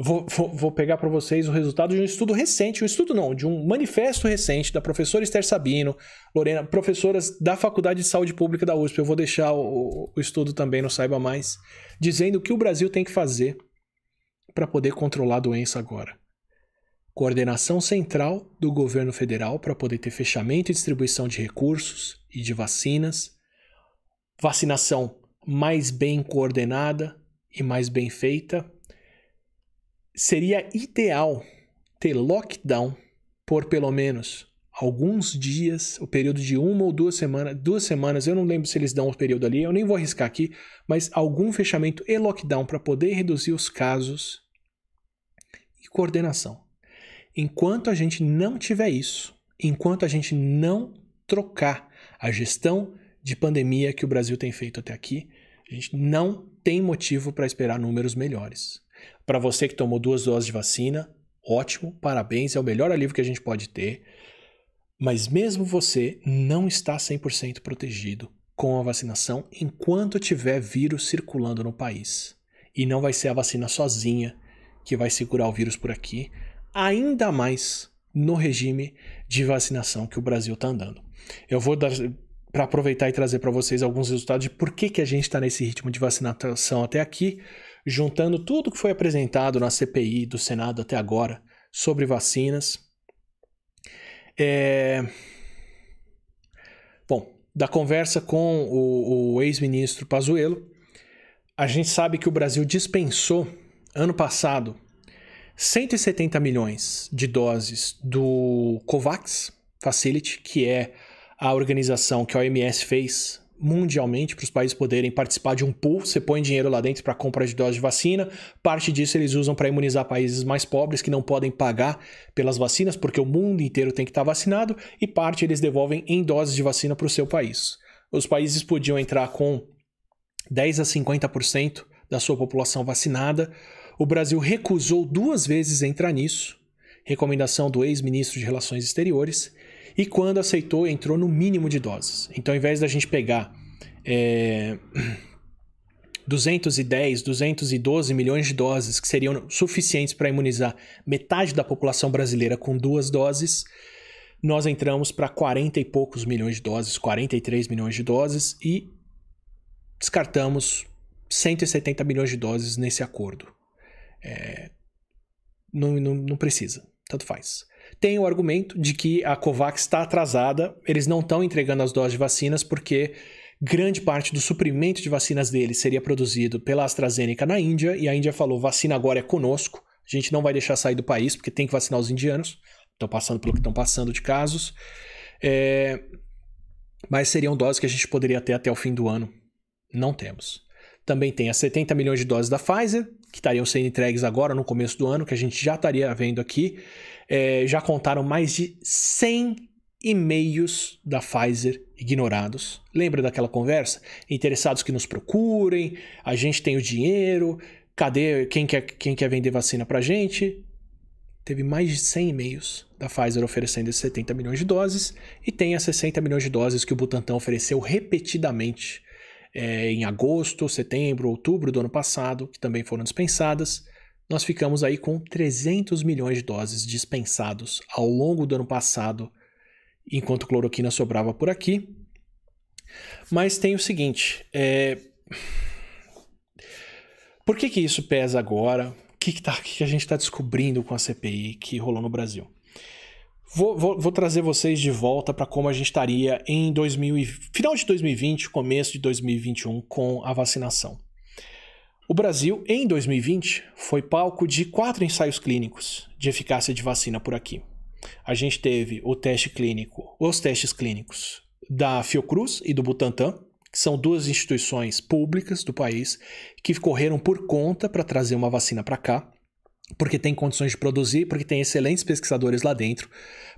Vou, vou, vou pegar para vocês o resultado de um estudo recente, um estudo não, de um manifesto recente da professora Esther Sabino, Lorena, professoras da Faculdade de Saúde Pública da USP. Eu vou deixar o, o estudo também no Saiba Mais, dizendo o que o Brasil tem que fazer para poder controlar a doença agora. Coordenação central do governo federal para poder ter fechamento e distribuição de recursos e de vacinas, vacinação mais bem coordenada e mais bem feita seria ideal ter lockdown por pelo menos alguns dias, o período de uma ou duas semanas, duas semanas, eu não lembro se eles dão o período ali, eu nem vou arriscar aqui, mas algum fechamento e lockdown para poder reduzir os casos e coordenação. Enquanto a gente não tiver isso, enquanto a gente não trocar a gestão de pandemia que o Brasil tem feito até aqui, a gente não tem motivo para esperar números melhores. Para você que tomou duas doses de vacina, ótimo, parabéns, é o melhor alívio que a gente pode ter. Mas mesmo você não está 100% protegido com a vacinação enquanto tiver vírus circulando no país. E não vai ser a vacina sozinha que vai segurar o vírus por aqui, ainda mais no regime de vacinação que o Brasil está andando. Eu vou dar para aproveitar e trazer para vocês alguns resultados de por que, que a gente está nesse ritmo de vacinação até aqui juntando tudo que foi apresentado na CPI do Senado até agora sobre vacinas. É... Bom, da conversa com o, o ex-ministro Pazuello, a gente sabe que o Brasil dispensou ano passado 170 milhões de doses do COVAX Facility, que é a organização que a OMS fez mundialmente para os países poderem participar de um pool. Você põe dinheiro lá dentro para compra de doses de vacina. Parte disso eles usam para imunizar países mais pobres que não podem pagar pelas vacinas, porque o mundo inteiro tem que estar tá vacinado, e parte eles devolvem em doses de vacina para o seu país. Os países podiam entrar com 10 a 50% da sua população vacinada. O Brasil recusou duas vezes entrar nisso. Recomendação do ex-ministro de Relações Exteriores e quando aceitou, entrou no mínimo de doses. Então, ao invés da gente pegar é, 210, 212 milhões de doses que seriam suficientes para imunizar metade da população brasileira com duas doses, nós entramos para 40 e poucos milhões de doses, 43 milhões de doses e descartamos 170 milhões de doses nesse acordo. É, não, não, não precisa, tanto faz tem o argumento de que a COVAX está atrasada, eles não estão entregando as doses de vacinas porque grande parte do suprimento de vacinas deles seria produzido pela AstraZeneca na Índia, e a Índia falou: vacina agora é conosco, a gente não vai deixar sair do país porque tem que vacinar os indianos, estão passando pelo que estão passando de casos. É... Mas seriam doses que a gente poderia ter até o fim do ano. Não temos. Também tem as 70 milhões de doses da Pfizer, que estariam sendo entregues agora no começo do ano, que a gente já estaria vendo aqui é, já contaram mais de 100 e-mails da Pfizer ignorados. Lembra daquela conversa? Interessados que nos procurem, a gente tem o dinheiro, cadê quem quer, quem quer vender vacina pra gente? Teve mais de 100 e-mails da Pfizer oferecendo esses 70 milhões de doses e tem as 60 milhões de doses que o Butantan ofereceu repetidamente é, em agosto, setembro, outubro do ano passado, que também foram dispensadas nós ficamos aí com 300 milhões de doses dispensados ao longo do ano passado, enquanto cloroquina sobrava por aqui. Mas tem o seguinte: é... por que, que isso pesa agora? O que, que, tá, que, que a gente está descobrindo com a CPI que rolou no Brasil? Vou, vou, vou trazer vocês de volta para como a gente estaria em 2000 final de 2020, começo de 2021 com a vacinação. O Brasil, em 2020, foi palco de quatro ensaios clínicos de eficácia de vacina por aqui. A gente teve o teste clínico, os testes clínicos da Fiocruz e do Butantan, que são duas instituições públicas do país que correram por conta para trazer uma vacina para cá, porque tem condições de produzir, porque tem excelentes pesquisadores lá dentro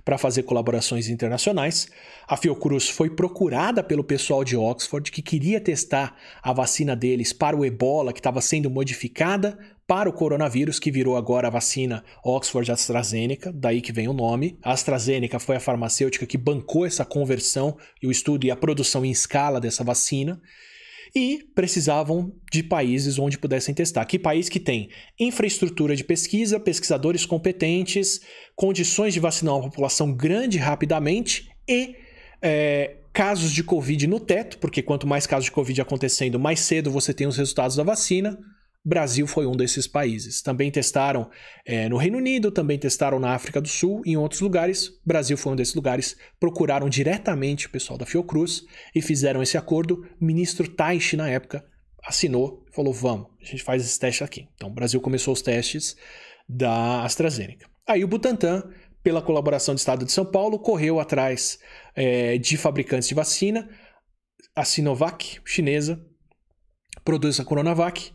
para fazer colaborações internacionais. A Fiocruz foi procurada pelo pessoal de Oxford que queria testar a vacina deles para o ebola, que estava sendo modificada para o coronavírus, que virou agora a vacina Oxford AstraZeneca, daí que vem o nome. A AstraZeneca foi a farmacêutica que bancou essa conversão e o estudo e a produção em escala dessa vacina. E precisavam de países onde pudessem testar. Que país que tem infraestrutura de pesquisa, pesquisadores competentes, condições de vacinar uma população grande rapidamente e é, casos de Covid no teto, porque quanto mais casos de Covid acontecendo, mais cedo você tem os resultados da vacina. Brasil foi um desses países. Também testaram é, no Reino Unido, também testaram na África do Sul e em outros lugares. Brasil foi um desses lugares. Procuraram diretamente o pessoal da Fiocruz e fizeram esse acordo. Ministro Taishi, na época, assinou e falou: vamos, a gente faz esse teste aqui. Então, o Brasil começou os testes da AstraZeneca. Aí o Butantan, pela colaboração do Estado de São Paulo, correu atrás é, de fabricantes de vacina. A Sinovac, chinesa, produz a Coronavac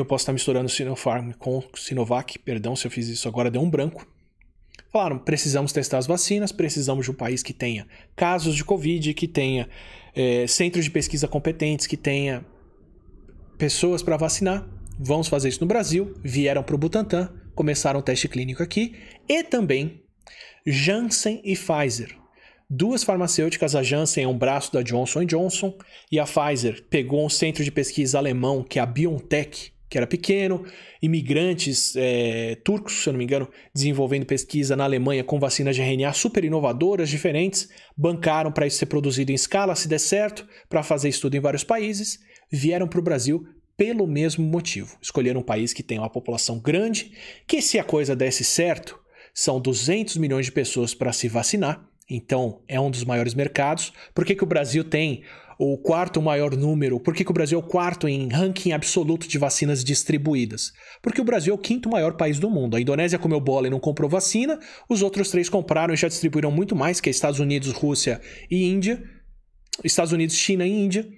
eu posso estar misturando Sinopharm com Sinovac, perdão se eu fiz isso agora, deu um branco. Falaram, precisamos testar as vacinas, precisamos de um país que tenha casos de Covid, que tenha é, centros de pesquisa competentes, que tenha pessoas para vacinar. Vamos fazer isso no Brasil. Vieram para o Butantan, começaram o teste clínico aqui. E também Janssen e Pfizer. Duas farmacêuticas, a Janssen é um braço da Johnson Johnson e a Pfizer pegou um centro de pesquisa alemão, que é a BioNTech, que era pequeno, imigrantes é, turcos, se eu não me engano, desenvolvendo pesquisa na Alemanha com vacinas de RNA super inovadoras, diferentes, bancaram para isso ser produzido em escala, se der certo, para fazer estudo em vários países, vieram para o Brasil pelo mesmo motivo. Escolheram um país que tem uma população grande, que se a coisa desse certo, são 200 milhões de pessoas para se vacinar, então é um dos maiores mercados. Por que, que o Brasil tem o quarto maior número. Por que, que o Brasil é o quarto em ranking absoluto de vacinas distribuídas? Porque o Brasil é o quinto maior país do mundo. A Indonésia comeu bola e não comprou vacina, os outros três compraram e já distribuíram muito mais, que é Estados Unidos, Rússia e Índia. Estados Unidos, China e Índia.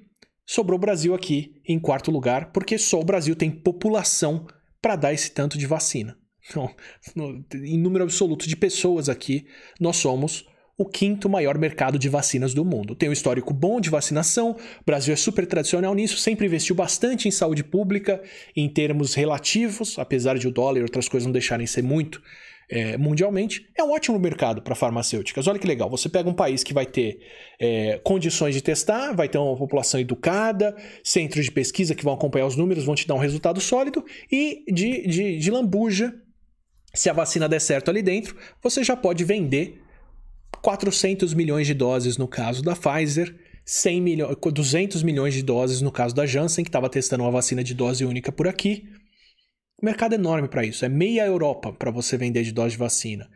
Sobrou o Brasil aqui em quarto lugar, porque só o Brasil tem população para dar esse tanto de vacina. Então, em número absoluto de pessoas aqui, nós somos o quinto maior mercado de vacinas do mundo. Tem um histórico bom de vacinação, o Brasil é super tradicional nisso, sempre investiu bastante em saúde pública em termos relativos, apesar de o dólar e outras coisas não deixarem ser muito é, mundialmente. É um ótimo mercado para farmacêuticas. Olha que legal, você pega um país que vai ter é, condições de testar, vai ter uma população educada, centros de pesquisa que vão acompanhar os números, vão te dar um resultado sólido e de, de, de lambuja. Se a vacina der certo ali dentro, você já pode vender 400 milhões de doses no caso da Pfizer, 100 milhões, 200 milhões de doses no caso da Janssen, que estava testando uma vacina de dose única por aqui. Mercado é enorme para isso. É meia Europa para você vender de dose de vacina.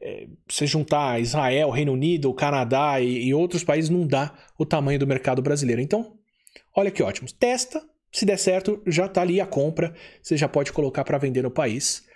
É, você juntar Israel, Reino Unido, Canadá e, e outros países não dá o tamanho do mercado brasileiro. Então, olha que ótimo. Testa, se der certo, já está ali a compra. Você já pode colocar para vender no país.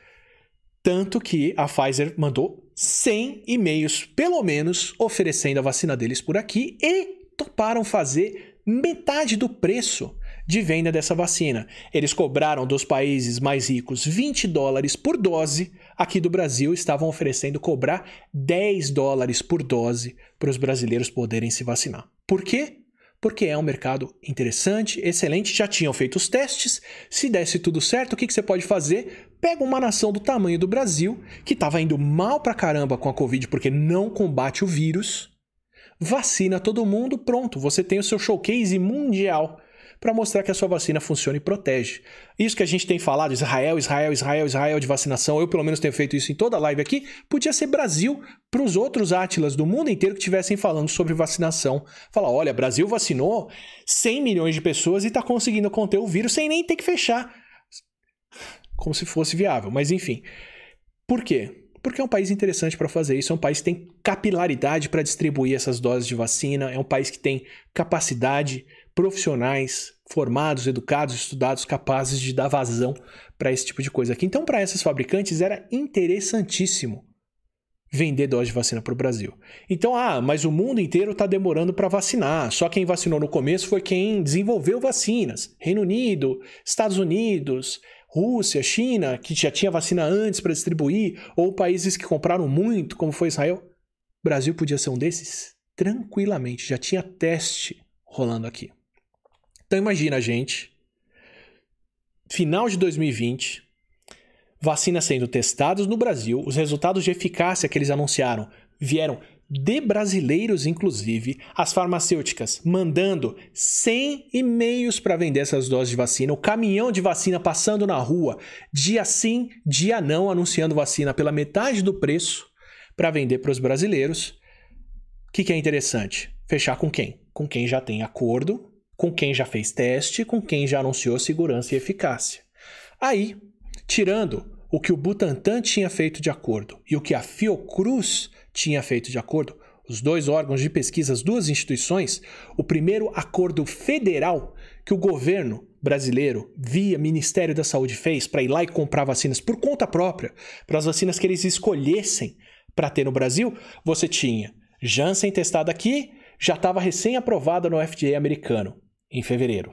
Tanto que a Pfizer mandou 100 e-mails, pelo menos, oferecendo a vacina deles por aqui e toparam fazer metade do preço de venda dessa vacina. Eles cobraram dos países mais ricos 20 dólares por dose, aqui do Brasil estavam oferecendo cobrar 10 dólares por dose para os brasileiros poderem se vacinar. Por quê? Porque é um mercado interessante, excelente, já tinham feito os testes. Se desse tudo certo, o que, que você pode fazer? Pega uma nação do tamanho do Brasil, que estava indo mal pra caramba com a Covid porque não combate o vírus, vacina todo mundo, pronto, você tem o seu showcase mundial para mostrar que a sua vacina funciona e protege. Isso que a gente tem falado, Israel, Israel, Israel, Israel de vacinação, eu pelo menos tenho feito isso em toda a live aqui, podia ser Brasil para os outros átilas do mundo inteiro que estivessem falando sobre vacinação. Falar, olha, Brasil vacinou 100 milhões de pessoas e está conseguindo conter o vírus sem nem ter que fechar. Como se fosse viável, mas enfim. Por quê? Porque é um país interessante para fazer isso, é um país que tem capilaridade para distribuir essas doses de vacina, é um país que tem capacidade, profissionais formados, educados, estudados, capazes de dar vazão para esse tipo de coisa aqui. Então, para essas fabricantes era interessantíssimo vender dose de vacina para o Brasil. Então, ah, mas o mundo inteiro está demorando para vacinar. Só quem vacinou no começo foi quem desenvolveu vacinas. Reino Unido, Estados Unidos, Rússia, China, que já tinha vacina antes para distribuir, ou países que compraram muito, como foi Israel. O Brasil podia ser um desses? Tranquilamente, já tinha teste rolando aqui. Então imagina a gente, final de 2020, vacinas sendo testadas no Brasil, os resultados de eficácia que eles anunciaram vieram de brasileiros, inclusive, as farmacêuticas mandando 100 e-mails para vender essas doses de vacina, o caminhão de vacina passando na rua, dia sim, dia não, anunciando vacina pela metade do preço para vender para os brasileiros. O que, que é interessante? Fechar com quem? Com quem já tem acordo, com quem já fez teste, com quem já anunciou segurança e eficácia. Aí, tirando o que o Butantan tinha feito de acordo e o que a Fiocruz tinha feito de acordo, os dois órgãos de pesquisa, as duas instituições, o primeiro acordo federal que o governo brasileiro, via Ministério da Saúde, fez para ir lá e comprar vacinas por conta própria, para as vacinas que eles escolhessem para ter no Brasil, você tinha Janssen testada aqui, já estava recém-aprovada no FDA americano, em fevereiro.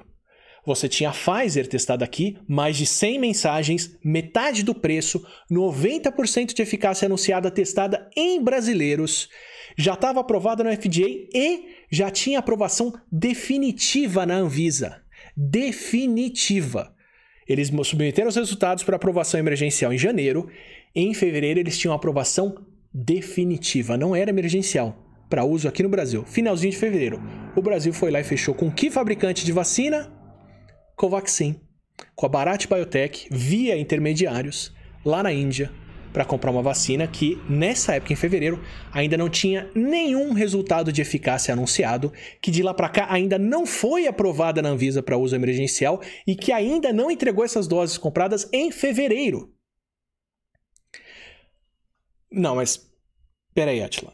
Você tinha a Pfizer testada aqui, mais de 100 mensagens, metade do preço, 90% de eficácia anunciada testada em brasileiros, já estava aprovada no FDA e já tinha aprovação definitiva na Anvisa. Definitiva. Eles submeteram os resultados para aprovação emergencial em janeiro. Em fevereiro, eles tinham aprovação definitiva, não era emergencial, para uso aqui no Brasil. Finalzinho de fevereiro. O Brasil foi lá e fechou com que fabricante de vacina? Covaxin, com a Bharat Biotech, via intermediários, lá na Índia, para comprar uma vacina que, nessa época, em fevereiro, ainda não tinha nenhum resultado de eficácia anunciado, que de lá para cá ainda não foi aprovada na Anvisa para uso emergencial e que ainda não entregou essas doses compradas em fevereiro. Não, mas peraí, Atila.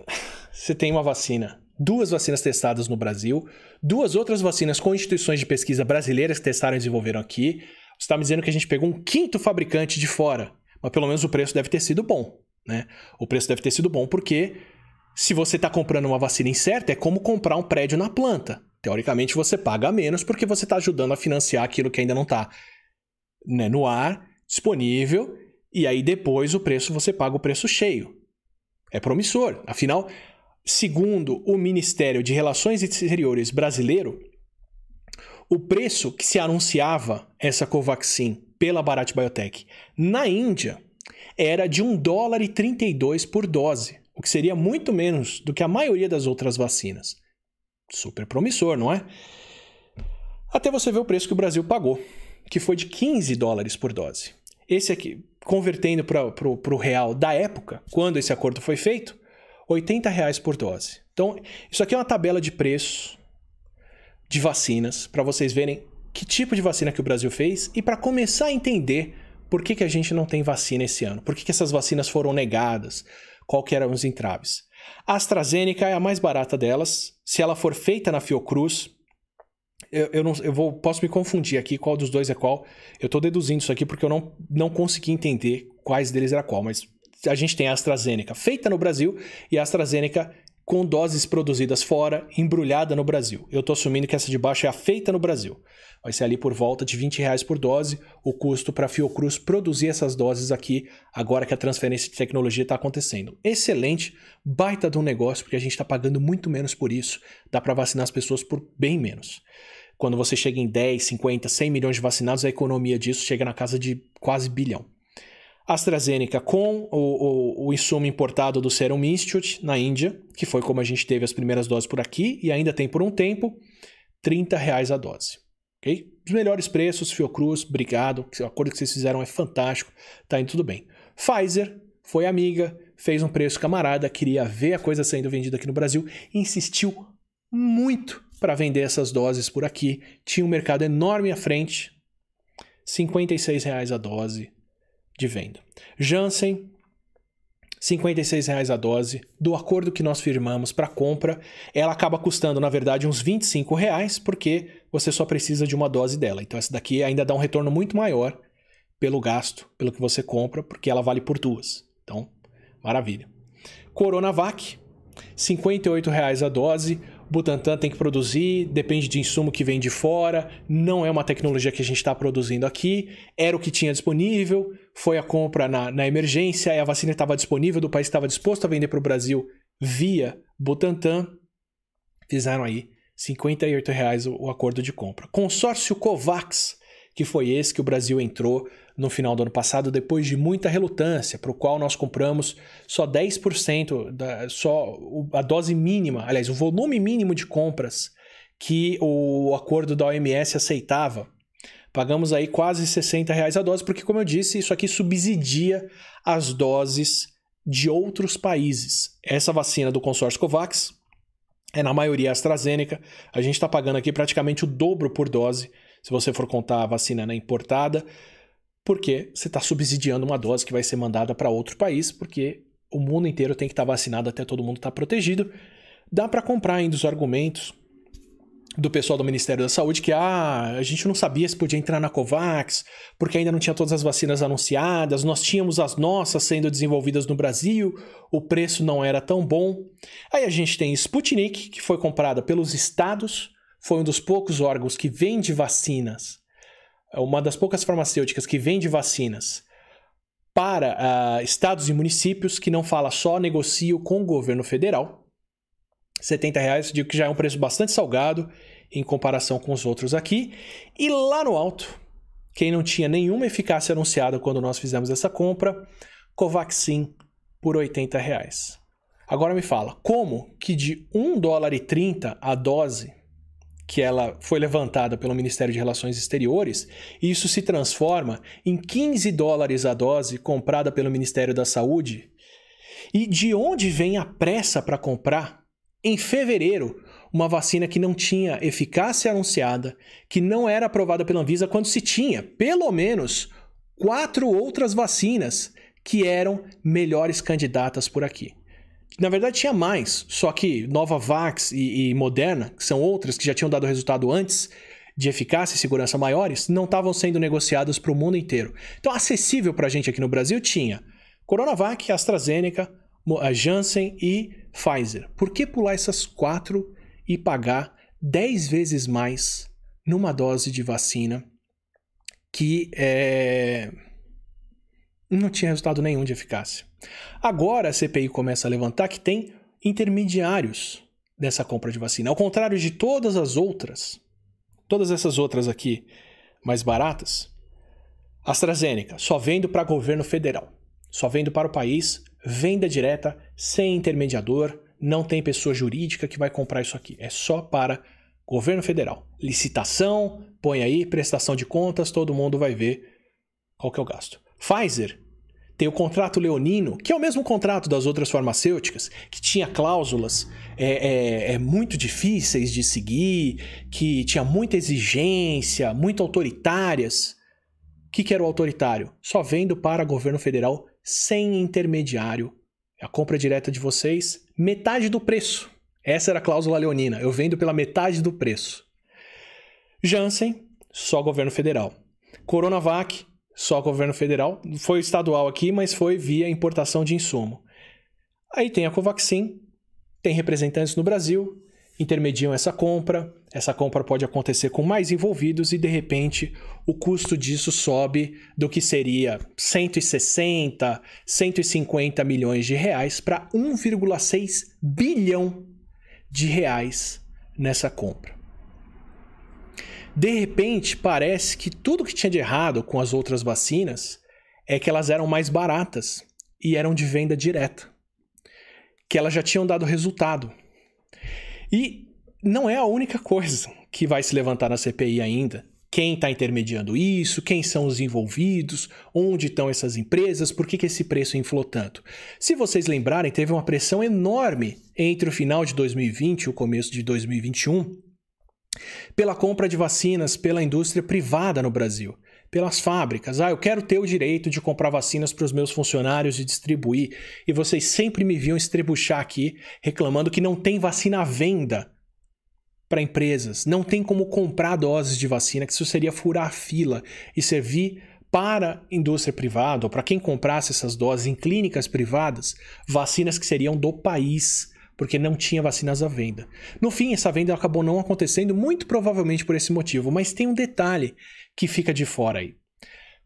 Você tem uma vacina duas vacinas testadas no Brasil, duas outras vacinas com instituições de pesquisa brasileiras que testaram e desenvolveram aqui. Você está me dizendo que a gente pegou um quinto fabricante de fora, mas pelo menos o preço deve ter sido bom, né? O preço deve ter sido bom porque se você está comprando uma vacina incerta, é como comprar um prédio na planta. Teoricamente você paga menos porque você está ajudando a financiar aquilo que ainda não está né, no ar, disponível, e aí depois o preço você paga o preço cheio. É promissor. Afinal, Segundo o Ministério de Relações Exteriores brasileiro, o preço que se anunciava essa Covaxin pela Bharat Biotech na Índia era de 1 dólar e 32 por dose, o que seria muito menos do que a maioria das outras vacinas. Super promissor, não é? Até você ver o preço que o Brasil pagou, que foi de 15 dólares por dose. Esse aqui, convertendo para o real da época, quando esse acordo foi feito, 80 reais por dose. Então, isso aqui é uma tabela de preços de vacinas para vocês verem que tipo de vacina que o Brasil fez e para começar a entender por que, que a gente não tem vacina esse ano, por que, que essas vacinas foram negadas, qual que eram os entraves. A AstraZeneca é a mais barata delas. Se ela for feita na Fiocruz, eu, eu, não, eu vou, posso me confundir aqui qual dos dois é qual. Eu estou deduzindo isso aqui porque eu não, não consegui entender quais deles era qual, mas a gente tem a AstraZeneca feita no Brasil e a AstraZeneca com doses produzidas fora, embrulhada no Brasil. Eu estou assumindo que essa de baixo é a feita no Brasil. Vai ser ali por volta de 20 reais por dose o custo para a Fiocruz produzir essas doses aqui, agora que a transferência de tecnologia está acontecendo. Excelente, baita de um negócio, porque a gente está pagando muito menos por isso. Dá para vacinar as pessoas por bem menos. Quando você chega em 10, 50, 100 milhões de vacinados, a economia disso chega na casa de quase bilhão. AstraZeneca com o, o, o, insumo importado do Serum Institute na Índia, que foi como a gente teve as primeiras doses por aqui e ainda tem por um tempo, 30 reais a dose. Okay? Os melhores preços, Fiocruz, obrigado. O acordo que vocês fizeram é fantástico, tá indo tudo bem. Pfizer foi amiga, fez um preço camarada, queria ver a coisa sendo vendida aqui no Brasil, insistiu muito para vender essas doses por aqui. Tinha um mercado enorme à frente, 56 reais a dose de venda. Janssen, R$ reais a dose. Do acordo que nós firmamos para compra, ela acaba custando, na verdade, uns R$ reais, porque você só precisa de uma dose dela. Então, essa daqui ainda dá um retorno muito maior pelo gasto, pelo que você compra, porque ela vale por duas. Então, maravilha. Coronavac, R$ reais a dose. Butantan tem que produzir, depende de insumo que vem de fora, não é uma tecnologia que a gente está produzindo aqui, era o que tinha disponível, foi a compra na, na emergência, a vacina estava disponível, do país estava disposto a vender para o Brasil via Butantan, fizeram aí 58 reais o, o acordo de compra. Consórcio COVAX, que foi esse que o Brasil entrou no final do ano passado, depois de muita relutância, para o qual nós compramos só 10%, da, só a dose mínima, aliás, o volume mínimo de compras que o acordo da OMS aceitava. Pagamos aí quase 60 reais a dose, porque, como eu disse, isso aqui subsidia as doses de outros países. Essa vacina do consórcio COVAX é, na maioria, AstraZeneca. A gente está pagando aqui praticamente o dobro por dose, se você for contar a vacina na importada porque você está subsidiando uma dose que vai ser mandada para outro país, porque o mundo inteiro tem que estar tá vacinado até todo mundo estar tá protegido. Dá para comprar ainda os argumentos do pessoal do Ministério da Saúde que ah, a gente não sabia se podia entrar na COVAX, porque ainda não tinha todas as vacinas anunciadas, nós tínhamos as nossas sendo desenvolvidas no Brasil, o preço não era tão bom. Aí a gente tem Sputnik, que foi comprada pelos estados, foi um dos poucos órgãos que vende vacinas uma das poucas farmacêuticas que vende vacinas para uh, estados e municípios, que não fala só negocio com o governo federal. 70 reais, digo que já é um preço bastante salgado em comparação com os outros aqui. E lá no alto, quem não tinha nenhuma eficácia anunciada quando nós fizemos essa compra, Covaxin por 80 reais. Agora me fala, como que de 1 dólar e 30 a dose que ela foi levantada pelo Ministério de Relações Exteriores, e isso se transforma em 15 dólares a dose comprada pelo Ministério da Saúde. E de onde vem a pressa para comprar, em fevereiro, uma vacina que não tinha eficácia anunciada, que não era aprovada pela Anvisa, quando se tinha, pelo menos, quatro outras vacinas que eram melhores candidatas por aqui. Na verdade, tinha mais, só que Novavax e, e Moderna, que são outras que já tinham dado resultado antes, de eficácia e segurança maiores, não estavam sendo negociadas para o mundo inteiro. Então, acessível para a gente aqui no Brasil tinha Coronavac, AstraZeneca, a Janssen e Pfizer. Por que pular essas quatro e pagar 10 vezes mais numa dose de vacina que é, não tinha resultado nenhum de eficácia? Agora a CPI começa a levantar que tem intermediários dessa compra de vacina. Ao contrário de todas as outras, todas essas outras aqui mais baratas, AstraZeneca só vendo para governo federal, só vendo para o país, venda direta, sem intermediador, não tem pessoa jurídica que vai comprar isso aqui. É só para governo federal. Licitação, põe aí, prestação de contas, todo mundo vai ver qual que é o gasto. Pfizer tem o contrato leonino, que é o mesmo contrato das outras farmacêuticas, que tinha cláusulas é, é, é, muito difíceis de seguir, que tinha muita exigência, muito autoritárias. O que, que era o autoritário? Só vendo para governo federal sem intermediário. A compra direta de vocês, metade do preço. Essa era a cláusula leonina. Eu vendo pela metade do preço. Janssen, só governo federal. Coronavac, só governo federal. Foi estadual aqui, mas foi via importação de insumo. Aí tem a Covaxin, tem representantes no Brasil, intermediam essa compra. Essa compra pode acontecer com mais envolvidos e de repente o custo disso sobe do que seria 160, 150 milhões de reais para 1,6 bilhão de reais nessa compra. De repente, parece que tudo que tinha de errado com as outras vacinas é que elas eram mais baratas e eram de venda direta. Que elas já tinham dado resultado. E não é a única coisa que vai se levantar na CPI ainda. Quem está intermediando isso, quem são os envolvidos, onde estão essas empresas, por que, que esse preço inflou tanto. Se vocês lembrarem, teve uma pressão enorme entre o final de 2020 e o começo de 2021 pela compra de vacinas pela indústria privada no Brasil, pelas fábricas. Ah, eu quero ter o direito de comprar vacinas para os meus funcionários e distribuir. E vocês sempre me viam estrebuchar aqui reclamando que não tem vacina à venda para empresas, não tem como comprar doses de vacina, que isso seria furar a fila e servir para a indústria privada ou para quem comprasse essas doses em clínicas privadas, vacinas que seriam do país porque não tinha vacinas à venda. No fim, essa venda acabou não acontecendo, muito provavelmente por esse motivo, mas tem um detalhe que fica de fora aí.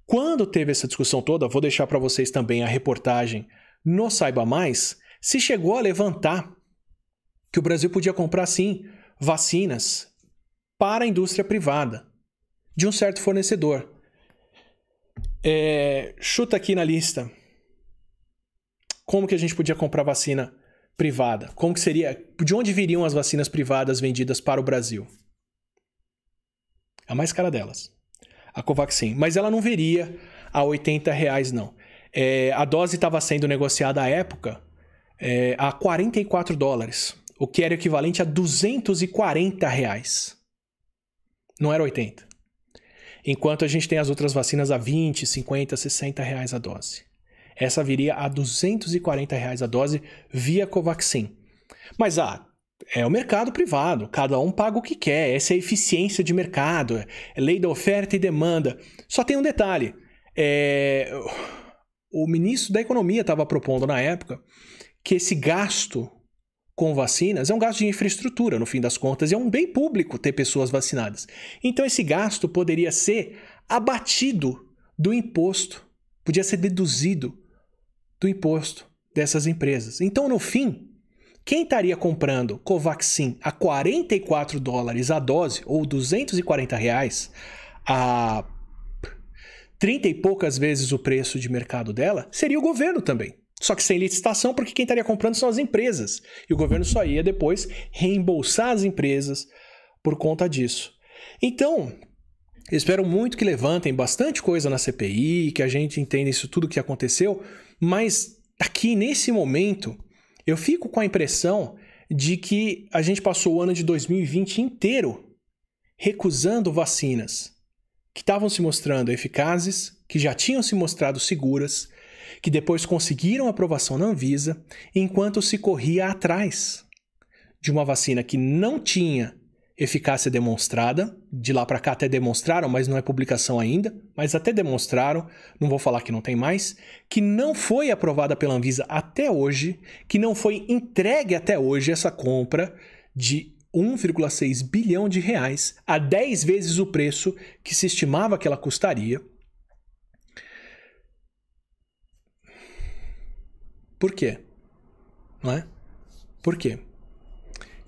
Quando teve essa discussão toda, vou deixar para vocês também a reportagem no Saiba Mais, se chegou a levantar que o Brasil podia comprar sim vacinas para a indústria privada. de um certo fornecedor. É, chuta aqui na lista. Como que a gente podia comprar vacina privada? Como que seria? De onde viriam as vacinas privadas vendidas para o Brasil? A mais cara delas. A Covaxin. Mas ela não viria a 80 reais, não. É, a dose estava sendo negociada à época é, a 44 dólares, o que era equivalente a 240 reais. Não era 80. Enquanto a gente tem as outras vacinas a 20, 50, 60 reais a dose. Essa viria a 240 reais a dose via Covaxin. Mas ah, é o mercado privado, cada um paga o que quer, essa é a eficiência de mercado, é lei da oferta e demanda. Só tem um detalhe: é... o ministro da Economia estava propondo na época que esse gasto com vacinas é um gasto de infraestrutura, no fim das contas, e é um bem público ter pessoas vacinadas. Então, esse gasto poderia ser abatido do imposto, podia ser deduzido do imposto dessas empresas. Então, no fim, quem estaria comprando Covaxin a 44 dólares a dose, ou 240 reais, a 30 e poucas vezes o preço de mercado dela, seria o governo também. Só que sem licitação, porque quem estaria comprando são as empresas. E o governo só ia depois reembolsar as empresas por conta disso. Então, espero muito que levantem bastante coisa na CPI, que a gente entenda isso tudo que aconteceu, mas aqui nesse momento, eu fico com a impressão de que a gente passou o ano de 2020 inteiro recusando vacinas que estavam se mostrando eficazes, que já tinham se mostrado seguras, que depois conseguiram aprovação na Anvisa, enquanto se corria atrás de uma vacina que não tinha eficácia demonstrada, de lá para cá até demonstraram, mas não é publicação ainda, mas até demonstraram, não vou falar que não tem mais, que não foi aprovada pela Anvisa até hoje, que não foi entregue até hoje essa compra de 1,6 bilhão de reais a 10 vezes o preço que se estimava que ela custaria. Por quê? Não é? Por quê?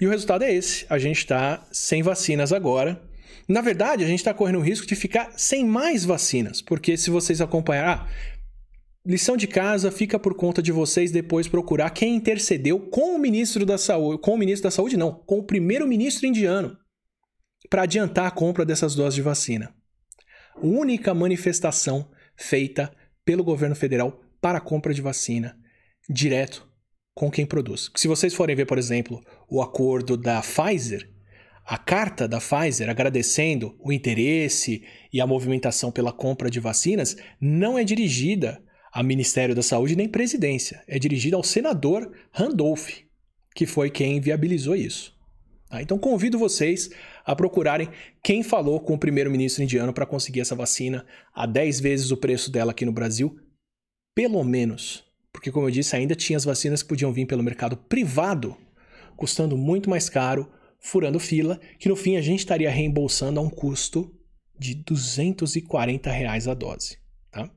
E o resultado é esse: a gente está sem vacinas agora. Na verdade, a gente está correndo o risco de ficar sem mais vacinas, porque se vocês acompanharem, ah, lição de casa fica por conta de vocês depois procurar quem intercedeu com o ministro da saúde, com o ministro da saúde não, com o primeiro-ministro indiano para adiantar a compra dessas doses de vacina. Única manifestação feita pelo governo federal para a compra de vacina direto com quem produz. Se vocês forem ver, por exemplo, o acordo da Pfizer, a carta da Pfizer agradecendo o interesse e a movimentação pela compra de vacinas não é dirigida ao Ministério da Saúde nem presidência, é dirigida ao senador Randolph, que foi quem viabilizou isso. Tá? Então convido vocês a procurarem quem falou com o primeiro-ministro indiano para conseguir essa vacina a 10 vezes o preço dela aqui no Brasil, pelo menos porque, como eu disse, ainda tinha as vacinas que podiam vir pelo mercado privado, custando muito mais caro, furando fila, que no fim a gente estaria reembolsando a um custo de 240 reais a dose. Tá?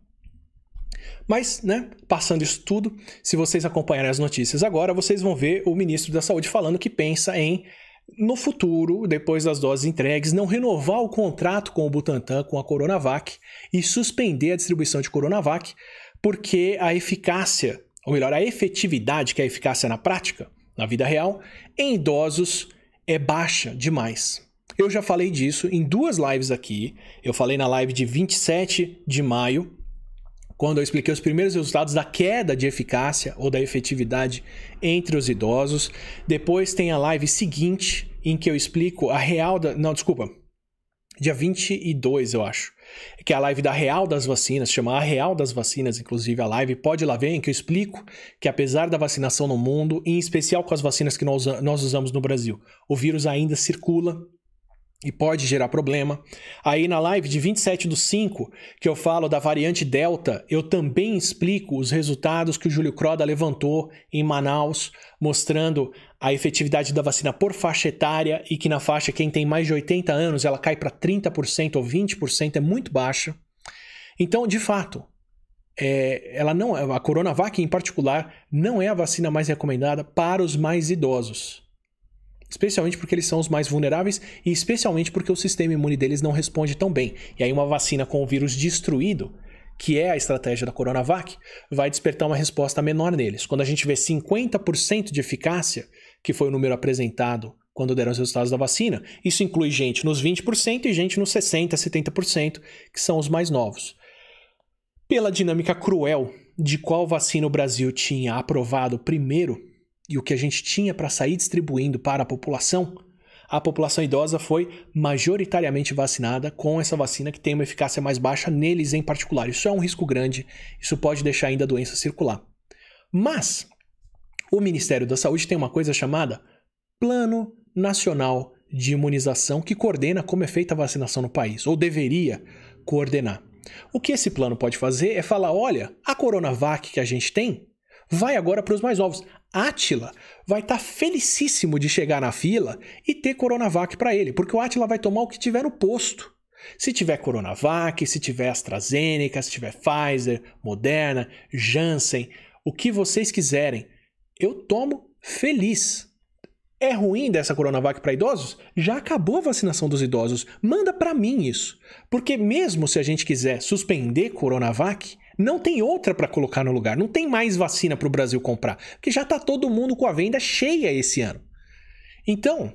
Mas, né, passando isso tudo, se vocês acompanharem as notícias agora, vocês vão ver o ministro da Saúde falando que pensa em no futuro, depois das doses entregues, não renovar o contrato com o Butantan, com a Coronavac e suspender a distribuição de Coronavac, porque a eficácia, ou melhor, a efetividade, que é a eficácia na prática, na vida real, em idosos é baixa demais. Eu já falei disso em duas lives aqui. Eu falei na live de 27 de maio, quando eu expliquei os primeiros resultados da queda de eficácia ou da efetividade entre os idosos. Depois tem a live seguinte, em que eu explico a real da. Não, desculpa. Dia 22, eu acho que é a live da Real das Vacinas, chama A Real das Vacinas, inclusive a live, pode ir lá ver, em que eu explico que apesar da vacinação no mundo, em especial com as vacinas que nós, nós usamos no Brasil, o vírus ainda circula e pode gerar problema. Aí na live de 27 do 5, que eu falo da variante Delta, eu também explico os resultados que o Júlio Croda levantou em Manaus, mostrando a efetividade da vacina por faixa etária e que na faixa quem tem mais de 80 anos ela cai para 30% ou 20%, é muito baixa. Então, de fato, é, ela não, a Coronavac em particular não é a vacina mais recomendada para os mais idosos. Especialmente porque eles são os mais vulneráveis e especialmente porque o sistema imune deles não responde tão bem. E aí, uma vacina com o vírus destruído, que é a estratégia da Coronavac, vai despertar uma resposta menor neles. Quando a gente vê 50% de eficácia, que foi o número apresentado quando deram os resultados da vacina, isso inclui gente nos 20% e gente nos 60%, 70%, que são os mais novos. Pela dinâmica cruel de qual vacina o Brasil tinha aprovado primeiro e o que a gente tinha para sair distribuindo para a população, a população idosa foi majoritariamente vacinada com essa vacina que tem uma eficácia mais baixa neles em particular. Isso é um risco grande, isso pode deixar ainda a doença circular. Mas o Ministério da Saúde tem uma coisa chamada Plano Nacional de Imunização que coordena como é feita a vacinação no país, ou deveria coordenar. O que esse plano pode fazer é falar: olha, a Coronavac que a gente tem vai agora para os mais novos. Atila vai estar tá felicíssimo de chegar na fila e ter Coronavac para ele, porque o Atila vai tomar o que tiver no posto. Se tiver Coronavac, se tiver AstraZeneca, se tiver Pfizer, Moderna, Janssen, o que vocês quiserem, eu tomo feliz. É ruim dessa Coronavac para idosos? Já acabou a vacinação dos idosos. Manda para mim isso. Porque mesmo se a gente quiser suspender Coronavac, não tem outra para colocar no lugar. Não tem mais vacina para o Brasil comprar. Porque já está todo mundo com a venda cheia esse ano. Então,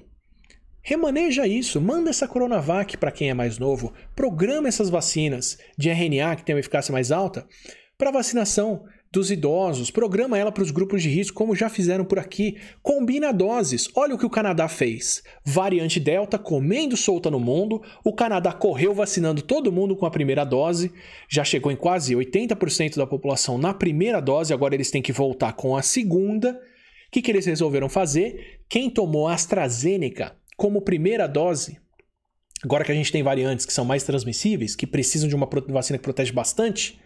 remaneja isso. Manda essa Coronavac para quem é mais novo. Programa essas vacinas de RNA que tem uma eficácia mais alta para vacinação dos idosos, programa ela para os grupos de risco, como já fizeram por aqui. Combina doses. Olha o que o Canadá fez. Variante Delta comendo solta no mundo. O Canadá correu vacinando todo mundo com a primeira dose. Já chegou em quase 80% da população na primeira dose. Agora eles têm que voltar com a segunda. O que, que eles resolveram fazer? Quem tomou AstraZeneca como primeira dose Agora que a gente tem variantes que são mais transmissíveis, que precisam de uma vacina que protege bastante,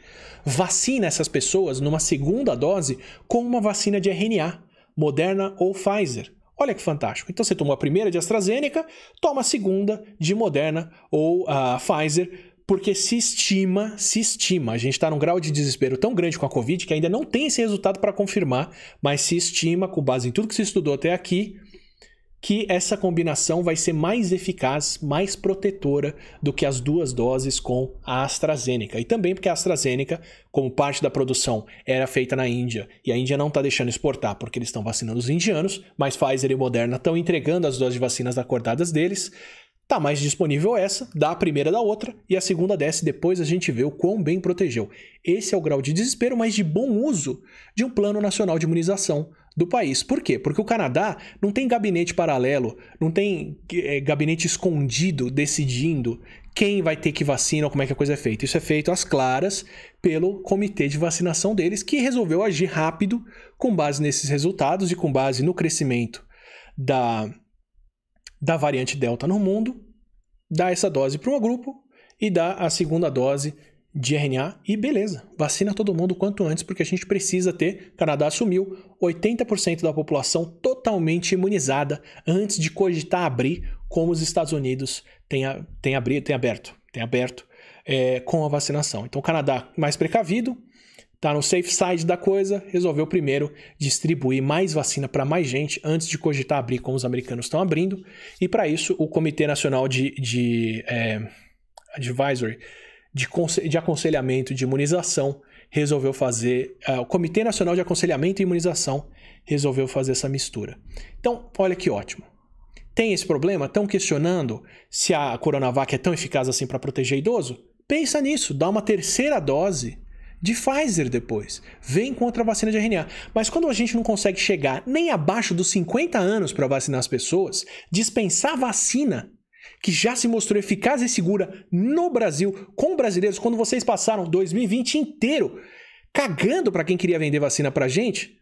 vacina essas pessoas numa segunda dose com uma vacina de RNA, Moderna ou Pfizer. Olha que fantástico. Então você tomou a primeira de AstraZeneca, toma a segunda de Moderna ou a Pfizer, porque se estima, se estima, a gente está num grau de desespero tão grande com a Covid que ainda não tem esse resultado para confirmar, mas se estima, com base em tudo que se estudou até aqui, que essa combinação vai ser mais eficaz, mais protetora do que as duas doses com a AstraZeneca. E também porque a AstraZeneca, como parte da produção era feita na Índia e a Índia não está deixando exportar porque eles estão vacinando os indianos, mas Pfizer e Moderna estão entregando as doses de vacinas acordadas deles. Tá mais disponível essa, dá a primeira da outra e a segunda desce depois a gente vê o quão bem protegeu. Esse é o grau de desespero, mas de bom uso de um plano nacional de imunização do país. Por quê? Porque o Canadá não tem gabinete paralelo, não tem é, gabinete escondido decidindo quem vai ter que vacina ou como é que a coisa é feita. Isso é feito às claras pelo comitê de vacinação deles, que resolveu agir rápido com base nesses resultados e com base no crescimento da, da variante Delta no mundo, dar essa dose para um grupo e dar a segunda dose de RNA e beleza, vacina todo mundo quanto antes, porque a gente precisa ter. Canadá assumiu 80% da população totalmente imunizada antes de cogitar abrir, como os Estados Unidos têm, a, têm, abrir, aberto, têm aberto é, com a vacinação. Então, o Canadá mais precavido, está no safe side da coisa, resolveu primeiro distribuir mais vacina para mais gente antes de cogitar abrir, como os americanos estão abrindo. E para isso, o Comitê Nacional de, de é, Advisory de, de Aconselhamento de Imunização resolveu fazer, uh, o Comitê Nacional de Aconselhamento e Imunização resolveu fazer essa mistura. Então, olha que ótimo. Tem esse problema? Estão questionando se a Coronavac é tão eficaz assim para proteger idoso? Pensa nisso, dá uma terceira dose de Pfizer depois. Vem contra a vacina de RNA. Mas quando a gente não consegue chegar nem abaixo dos 50 anos para vacinar as pessoas, dispensar vacina que já se mostrou eficaz e segura no Brasil com brasileiros quando vocês passaram 2020 inteiro cagando para quem queria vender vacina pra gente?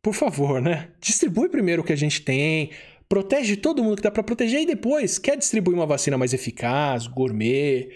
Por favor, né? Distribui primeiro o que a gente tem, protege todo mundo que dá para proteger e depois quer distribuir uma vacina mais eficaz, gourmet,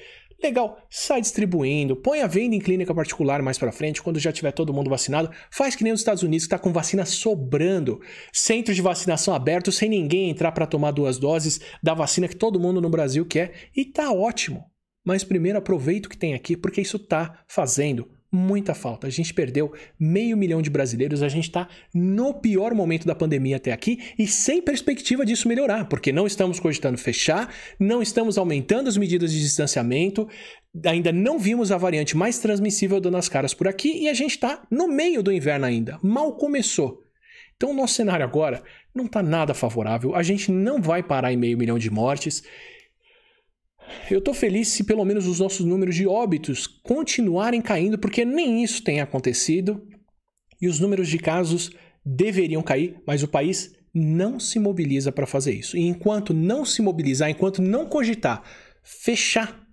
Legal, sai distribuindo, põe a venda em clínica particular mais para frente, quando já tiver todo mundo vacinado. Faz que nem os Estados Unidos, que está com vacina sobrando. Centros de vacinação abertos, sem ninguém entrar para tomar duas doses da vacina que todo mundo no Brasil quer. E tá ótimo. Mas primeiro aproveita o que tem aqui, porque isso tá fazendo muita falta. A gente perdeu meio milhão de brasileiros, a gente está no pior momento da pandemia até aqui e sem perspectiva disso melhorar, porque não estamos cogitando fechar, não estamos aumentando as medidas de distanciamento, ainda não vimos a variante mais transmissível dando as caras por aqui e a gente está no meio do inverno ainda, mal começou. Então o nosso cenário agora não está nada favorável, a gente não vai parar em meio milhão de mortes eu estou feliz se pelo menos os nossos números de óbitos continuarem caindo, porque nem isso tem acontecido e os números de casos deveriam cair, mas o país não se mobiliza para fazer isso. E enquanto não se mobilizar, enquanto não cogitar fechar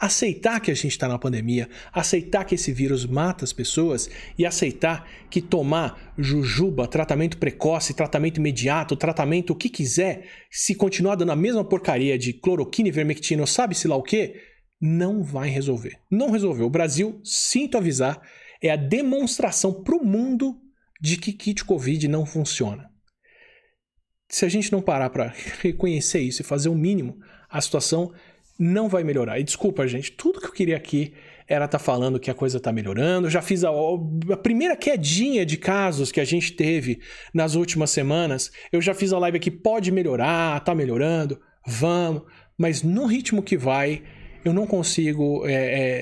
aceitar que a gente está na pandemia, aceitar que esse vírus mata as pessoas e aceitar que tomar jujuba, tratamento precoce, tratamento imediato, tratamento o que quiser, se continuar dando a mesma porcaria de cloroquina e vermectina sabe-se lá o que, não vai resolver. Não resolveu. O Brasil, sinto avisar, é a demonstração para o mundo de que kit Covid não funciona. Se a gente não parar para reconhecer isso e fazer o mínimo, a situação não vai melhorar. E desculpa, gente, tudo que eu queria aqui era estar tá falando que a coisa está melhorando. Já fiz a, a, primeira quedinha de casos que a gente teve nas últimas semanas. Eu já fiz a live aqui, pode melhorar, tá melhorando, vamos. Mas no ritmo que vai, eu não consigo é,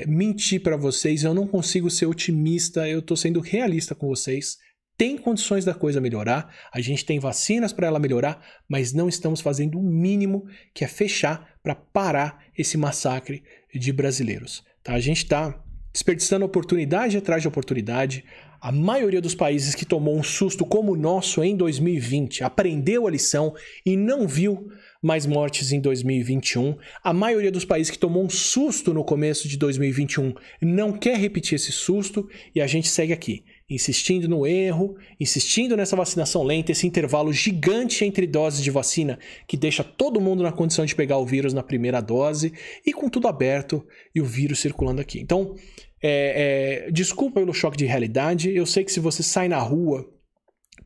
é, mentir para vocês, eu não consigo ser otimista, eu estou sendo realista com vocês tem condições da coisa melhorar, a gente tem vacinas para ela melhorar, mas não estamos fazendo o mínimo que é fechar para parar esse massacre de brasileiros. Tá? A gente está desperdiçando oportunidade atrás de oportunidade. A maioria dos países que tomou um susto como o nosso em 2020 aprendeu a lição e não viu mais mortes em 2021. A maioria dos países que tomou um susto no começo de 2021 não quer repetir esse susto e a gente segue aqui insistindo no erro, insistindo nessa vacinação lenta, esse intervalo gigante entre doses de vacina que deixa todo mundo na condição de pegar o vírus na primeira dose e com tudo aberto e o vírus circulando aqui. Então, é, é, desculpa pelo choque de realidade. Eu sei que se você sai na rua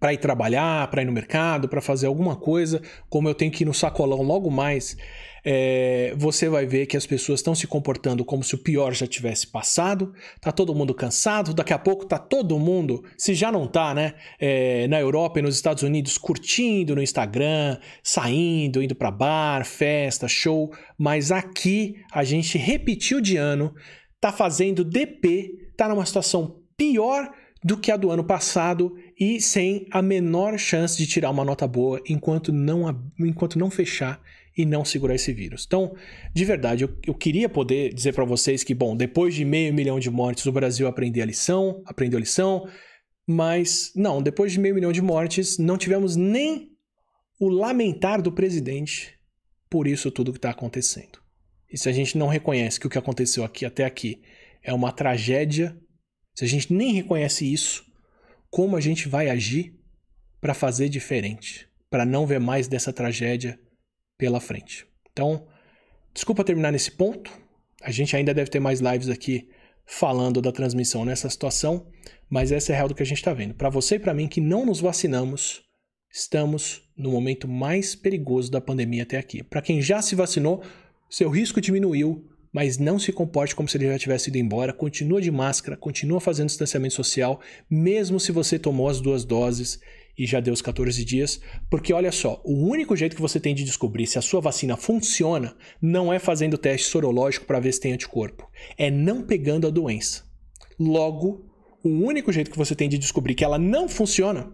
para ir trabalhar, para ir no mercado, para fazer alguma coisa, como eu tenho que ir no sacolão logo mais é, você vai ver que as pessoas estão se comportando como se o pior já tivesse passado, tá todo mundo cansado, daqui a pouco tá todo mundo, se já não tá, né, é, na Europa e nos Estados Unidos, curtindo no Instagram, saindo, indo para bar, festa, show, mas aqui a gente repetiu de ano, tá fazendo DP, tá numa situação pior do que a do ano passado e sem a menor chance de tirar uma nota boa enquanto não, enquanto não fechar e não segurar esse vírus. Então, de verdade, eu, eu queria poder dizer para vocês que, bom, depois de meio milhão de mortes, o Brasil aprendeu a lição, aprendeu a lição, mas não, depois de meio milhão de mortes, não tivemos nem o lamentar do presidente por isso tudo que está acontecendo. E se a gente não reconhece que o que aconteceu aqui até aqui é uma tragédia, se a gente nem reconhece isso, como a gente vai agir para fazer diferente, para não ver mais dessa tragédia pela frente. Então, desculpa terminar nesse ponto. A gente ainda deve ter mais lives aqui falando da transmissão nessa situação, mas essa é a real do que a gente está vendo. Para você e para mim que não nos vacinamos, estamos no momento mais perigoso da pandemia até aqui. Para quem já se vacinou, seu risco diminuiu, mas não se comporte como se ele já tivesse ido embora. Continua de máscara, continua fazendo distanciamento social, mesmo se você tomou as duas doses e já deu os 14 dias, porque olha só, o único jeito que você tem de descobrir se a sua vacina funciona não é fazendo teste sorológico para ver se tem anticorpo, é não pegando a doença. Logo, o único jeito que você tem de descobrir que ela não funciona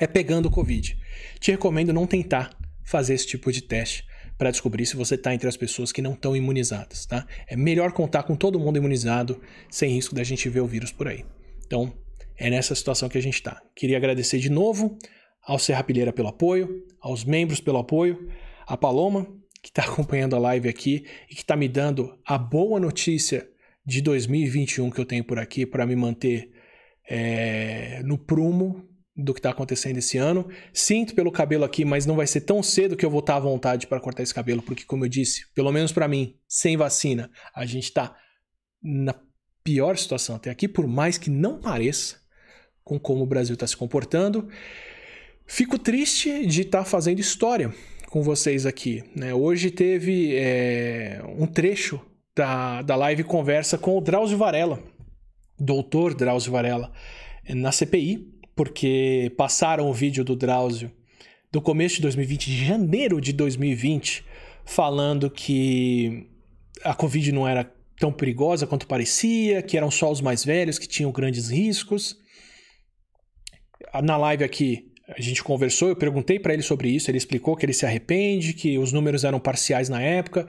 é pegando o Covid. Te recomendo não tentar fazer esse tipo de teste para descobrir se você está entre as pessoas que não estão imunizadas, tá? É melhor contar com todo mundo imunizado, sem risco da gente ver o vírus por aí. Então, é nessa situação que a gente está. Queria agradecer de novo ao Serrapilheira pelo apoio, aos membros pelo apoio, a Paloma, que está acompanhando a live aqui e que está me dando a boa notícia de 2021 que eu tenho por aqui para me manter é, no prumo do que está acontecendo esse ano. Sinto pelo cabelo aqui, mas não vai ser tão cedo que eu vou estar tá à vontade para cortar esse cabelo, porque, como eu disse, pelo menos para mim, sem vacina, a gente está na pior situação até aqui, por mais que não pareça com como o Brasil está se comportando. Fico triste de estar tá fazendo história com vocês aqui. Né? Hoje teve é, um trecho da, da live conversa com o Drauzio Varela, doutor Drauzio Varela na CPI, porque passaram o vídeo do Drauzio do começo de 2020, de janeiro de 2020, falando que a Covid não era tão perigosa quanto parecia, que eram só os mais velhos que tinham grandes riscos. Na live aqui, a gente conversou, eu perguntei para ele sobre isso, ele explicou que ele se arrepende, que os números eram parciais na época,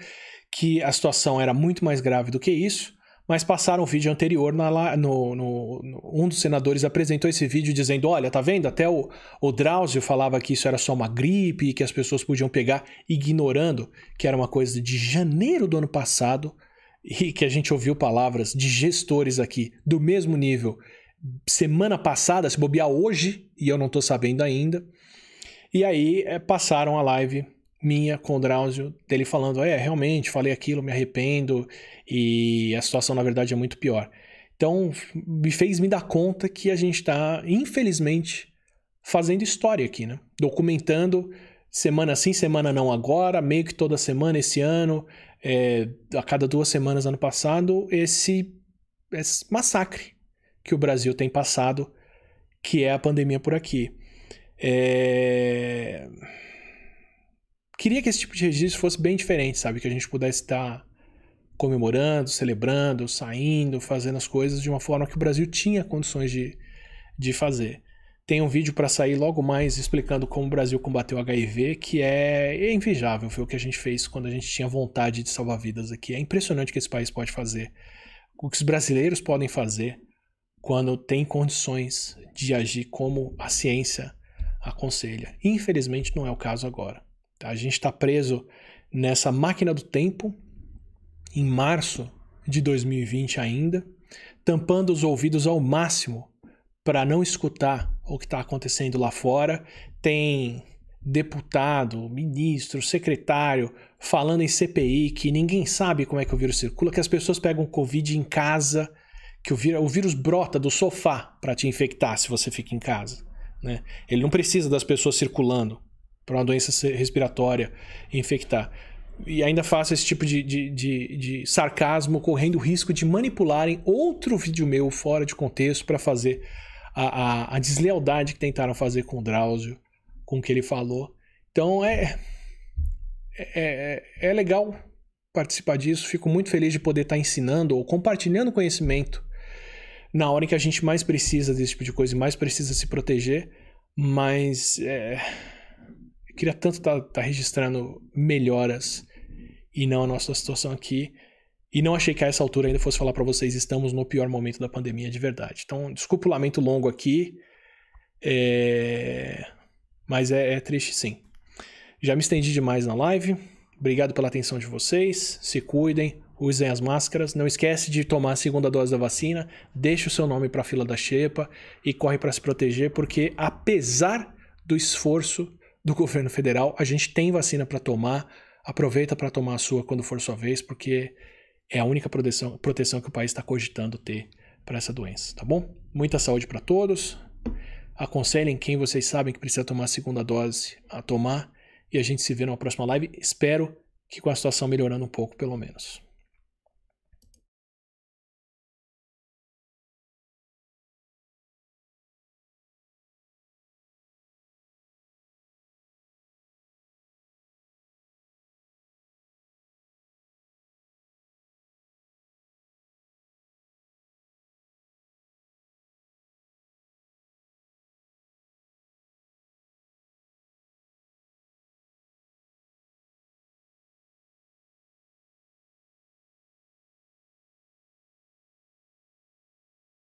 que a situação era muito mais grave do que isso mas passaram o vídeo anterior na, no, no, no, um dos senadores apresentou esse vídeo dizendo olha tá vendo? Até o, o Drauzio falava que isso era só uma gripe que as pessoas podiam pegar ignorando que era uma coisa de janeiro do ano passado e que a gente ouviu palavras de gestores aqui do mesmo nível semana passada se bobear hoje e eu não tô sabendo ainda. E aí é, passaram a live minha com o Drauzio, dele falando: é, realmente, falei aquilo, me arrependo, e a situação, na verdade, é muito pior. Então, me fez me dar conta que a gente está, infelizmente, fazendo história aqui, né? Documentando semana sim, semana não agora, meio que toda semana esse ano, é, a cada duas semanas ano passado, esse, esse massacre que o Brasil tem passado, que é a pandemia por aqui. É queria que esse tipo de registro fosse bem diferente, sabe? Que a gente pudesse estar comemorando, celebrando, saindo, fazendo as coisas de uma forma que o Brasil tinha condições de, de fazer. Tem um vídeo para sair logo mais explicando como o Brasil combateu o HIV, que é, invejável, foi o que a gente fez quando a gente tinha vontade de salvar vidas aqui. É impressionante o que esse país pode fazer, o que os brasileiros podem fazer quando tem condições de agir como a ciência aconselha. Infelizmente não é o caso agora. A gente está preso nessa máquina do tempo, em março de 2020 ainda, tampando os ouvidos ao máximo para não escutar o que está acontecendo lá fora. Tem deputado, ministro, secretário falando em CPI que ninguém sabe como é que o vírus circula, que as pessoas pegam Covid em casa, que o vírus, o vírus brota do sofá para te infectar se você fica em casa. Né? Ele não precisa das pessoas circulando para uma doença respiratória infectar. E ainda faço esse tipo de, de, de, de sarcasmo, correndo o risco de manipularem outro vídeo meu fora de contexto para fazer a, a, a, deslealdade que tentaram fazer com o Drauzio, com o que ele falou. Então é, é, é, é legal participar disso. Fico muito feliz de poder estar ensinando ou compartilhando conhecimento na hora em que a gente mais precisa desse tipo de coisa e mais precisa se proteger. Mas é, eu queria tanto estar tá, tá registrando melhoras e não a nossa situação aqui. E não achei que a essa altura ainda fosse falar para vocês, estamos no pior momento da pandemia de verdade. Então, desculpa o lamento longo aqui, é... mas é, é triste sim. Já me estendi demais na live. Obrigado pela atenção de vocês. Se cuidem, usem as máscaras. Não esquece de tomar a segunda dose da vacina. Deixe o seu nome para a fila da xepa e corre para se proteger, porque apesar do esforço do governo federal. A gente tem vacina para tomar. Aproveita para tomar a sua quando for sua vez, porque é a única proteção, proteção que o país está cogitando ter para essa doença, tá bom? Muita saúde para todos. Aconselhem quem vocês sabem que precisa tomar a segunda dose a tomar. E a gente se vê numa próxima live. Espero que com a situação melhorando um pouco, pelo menos.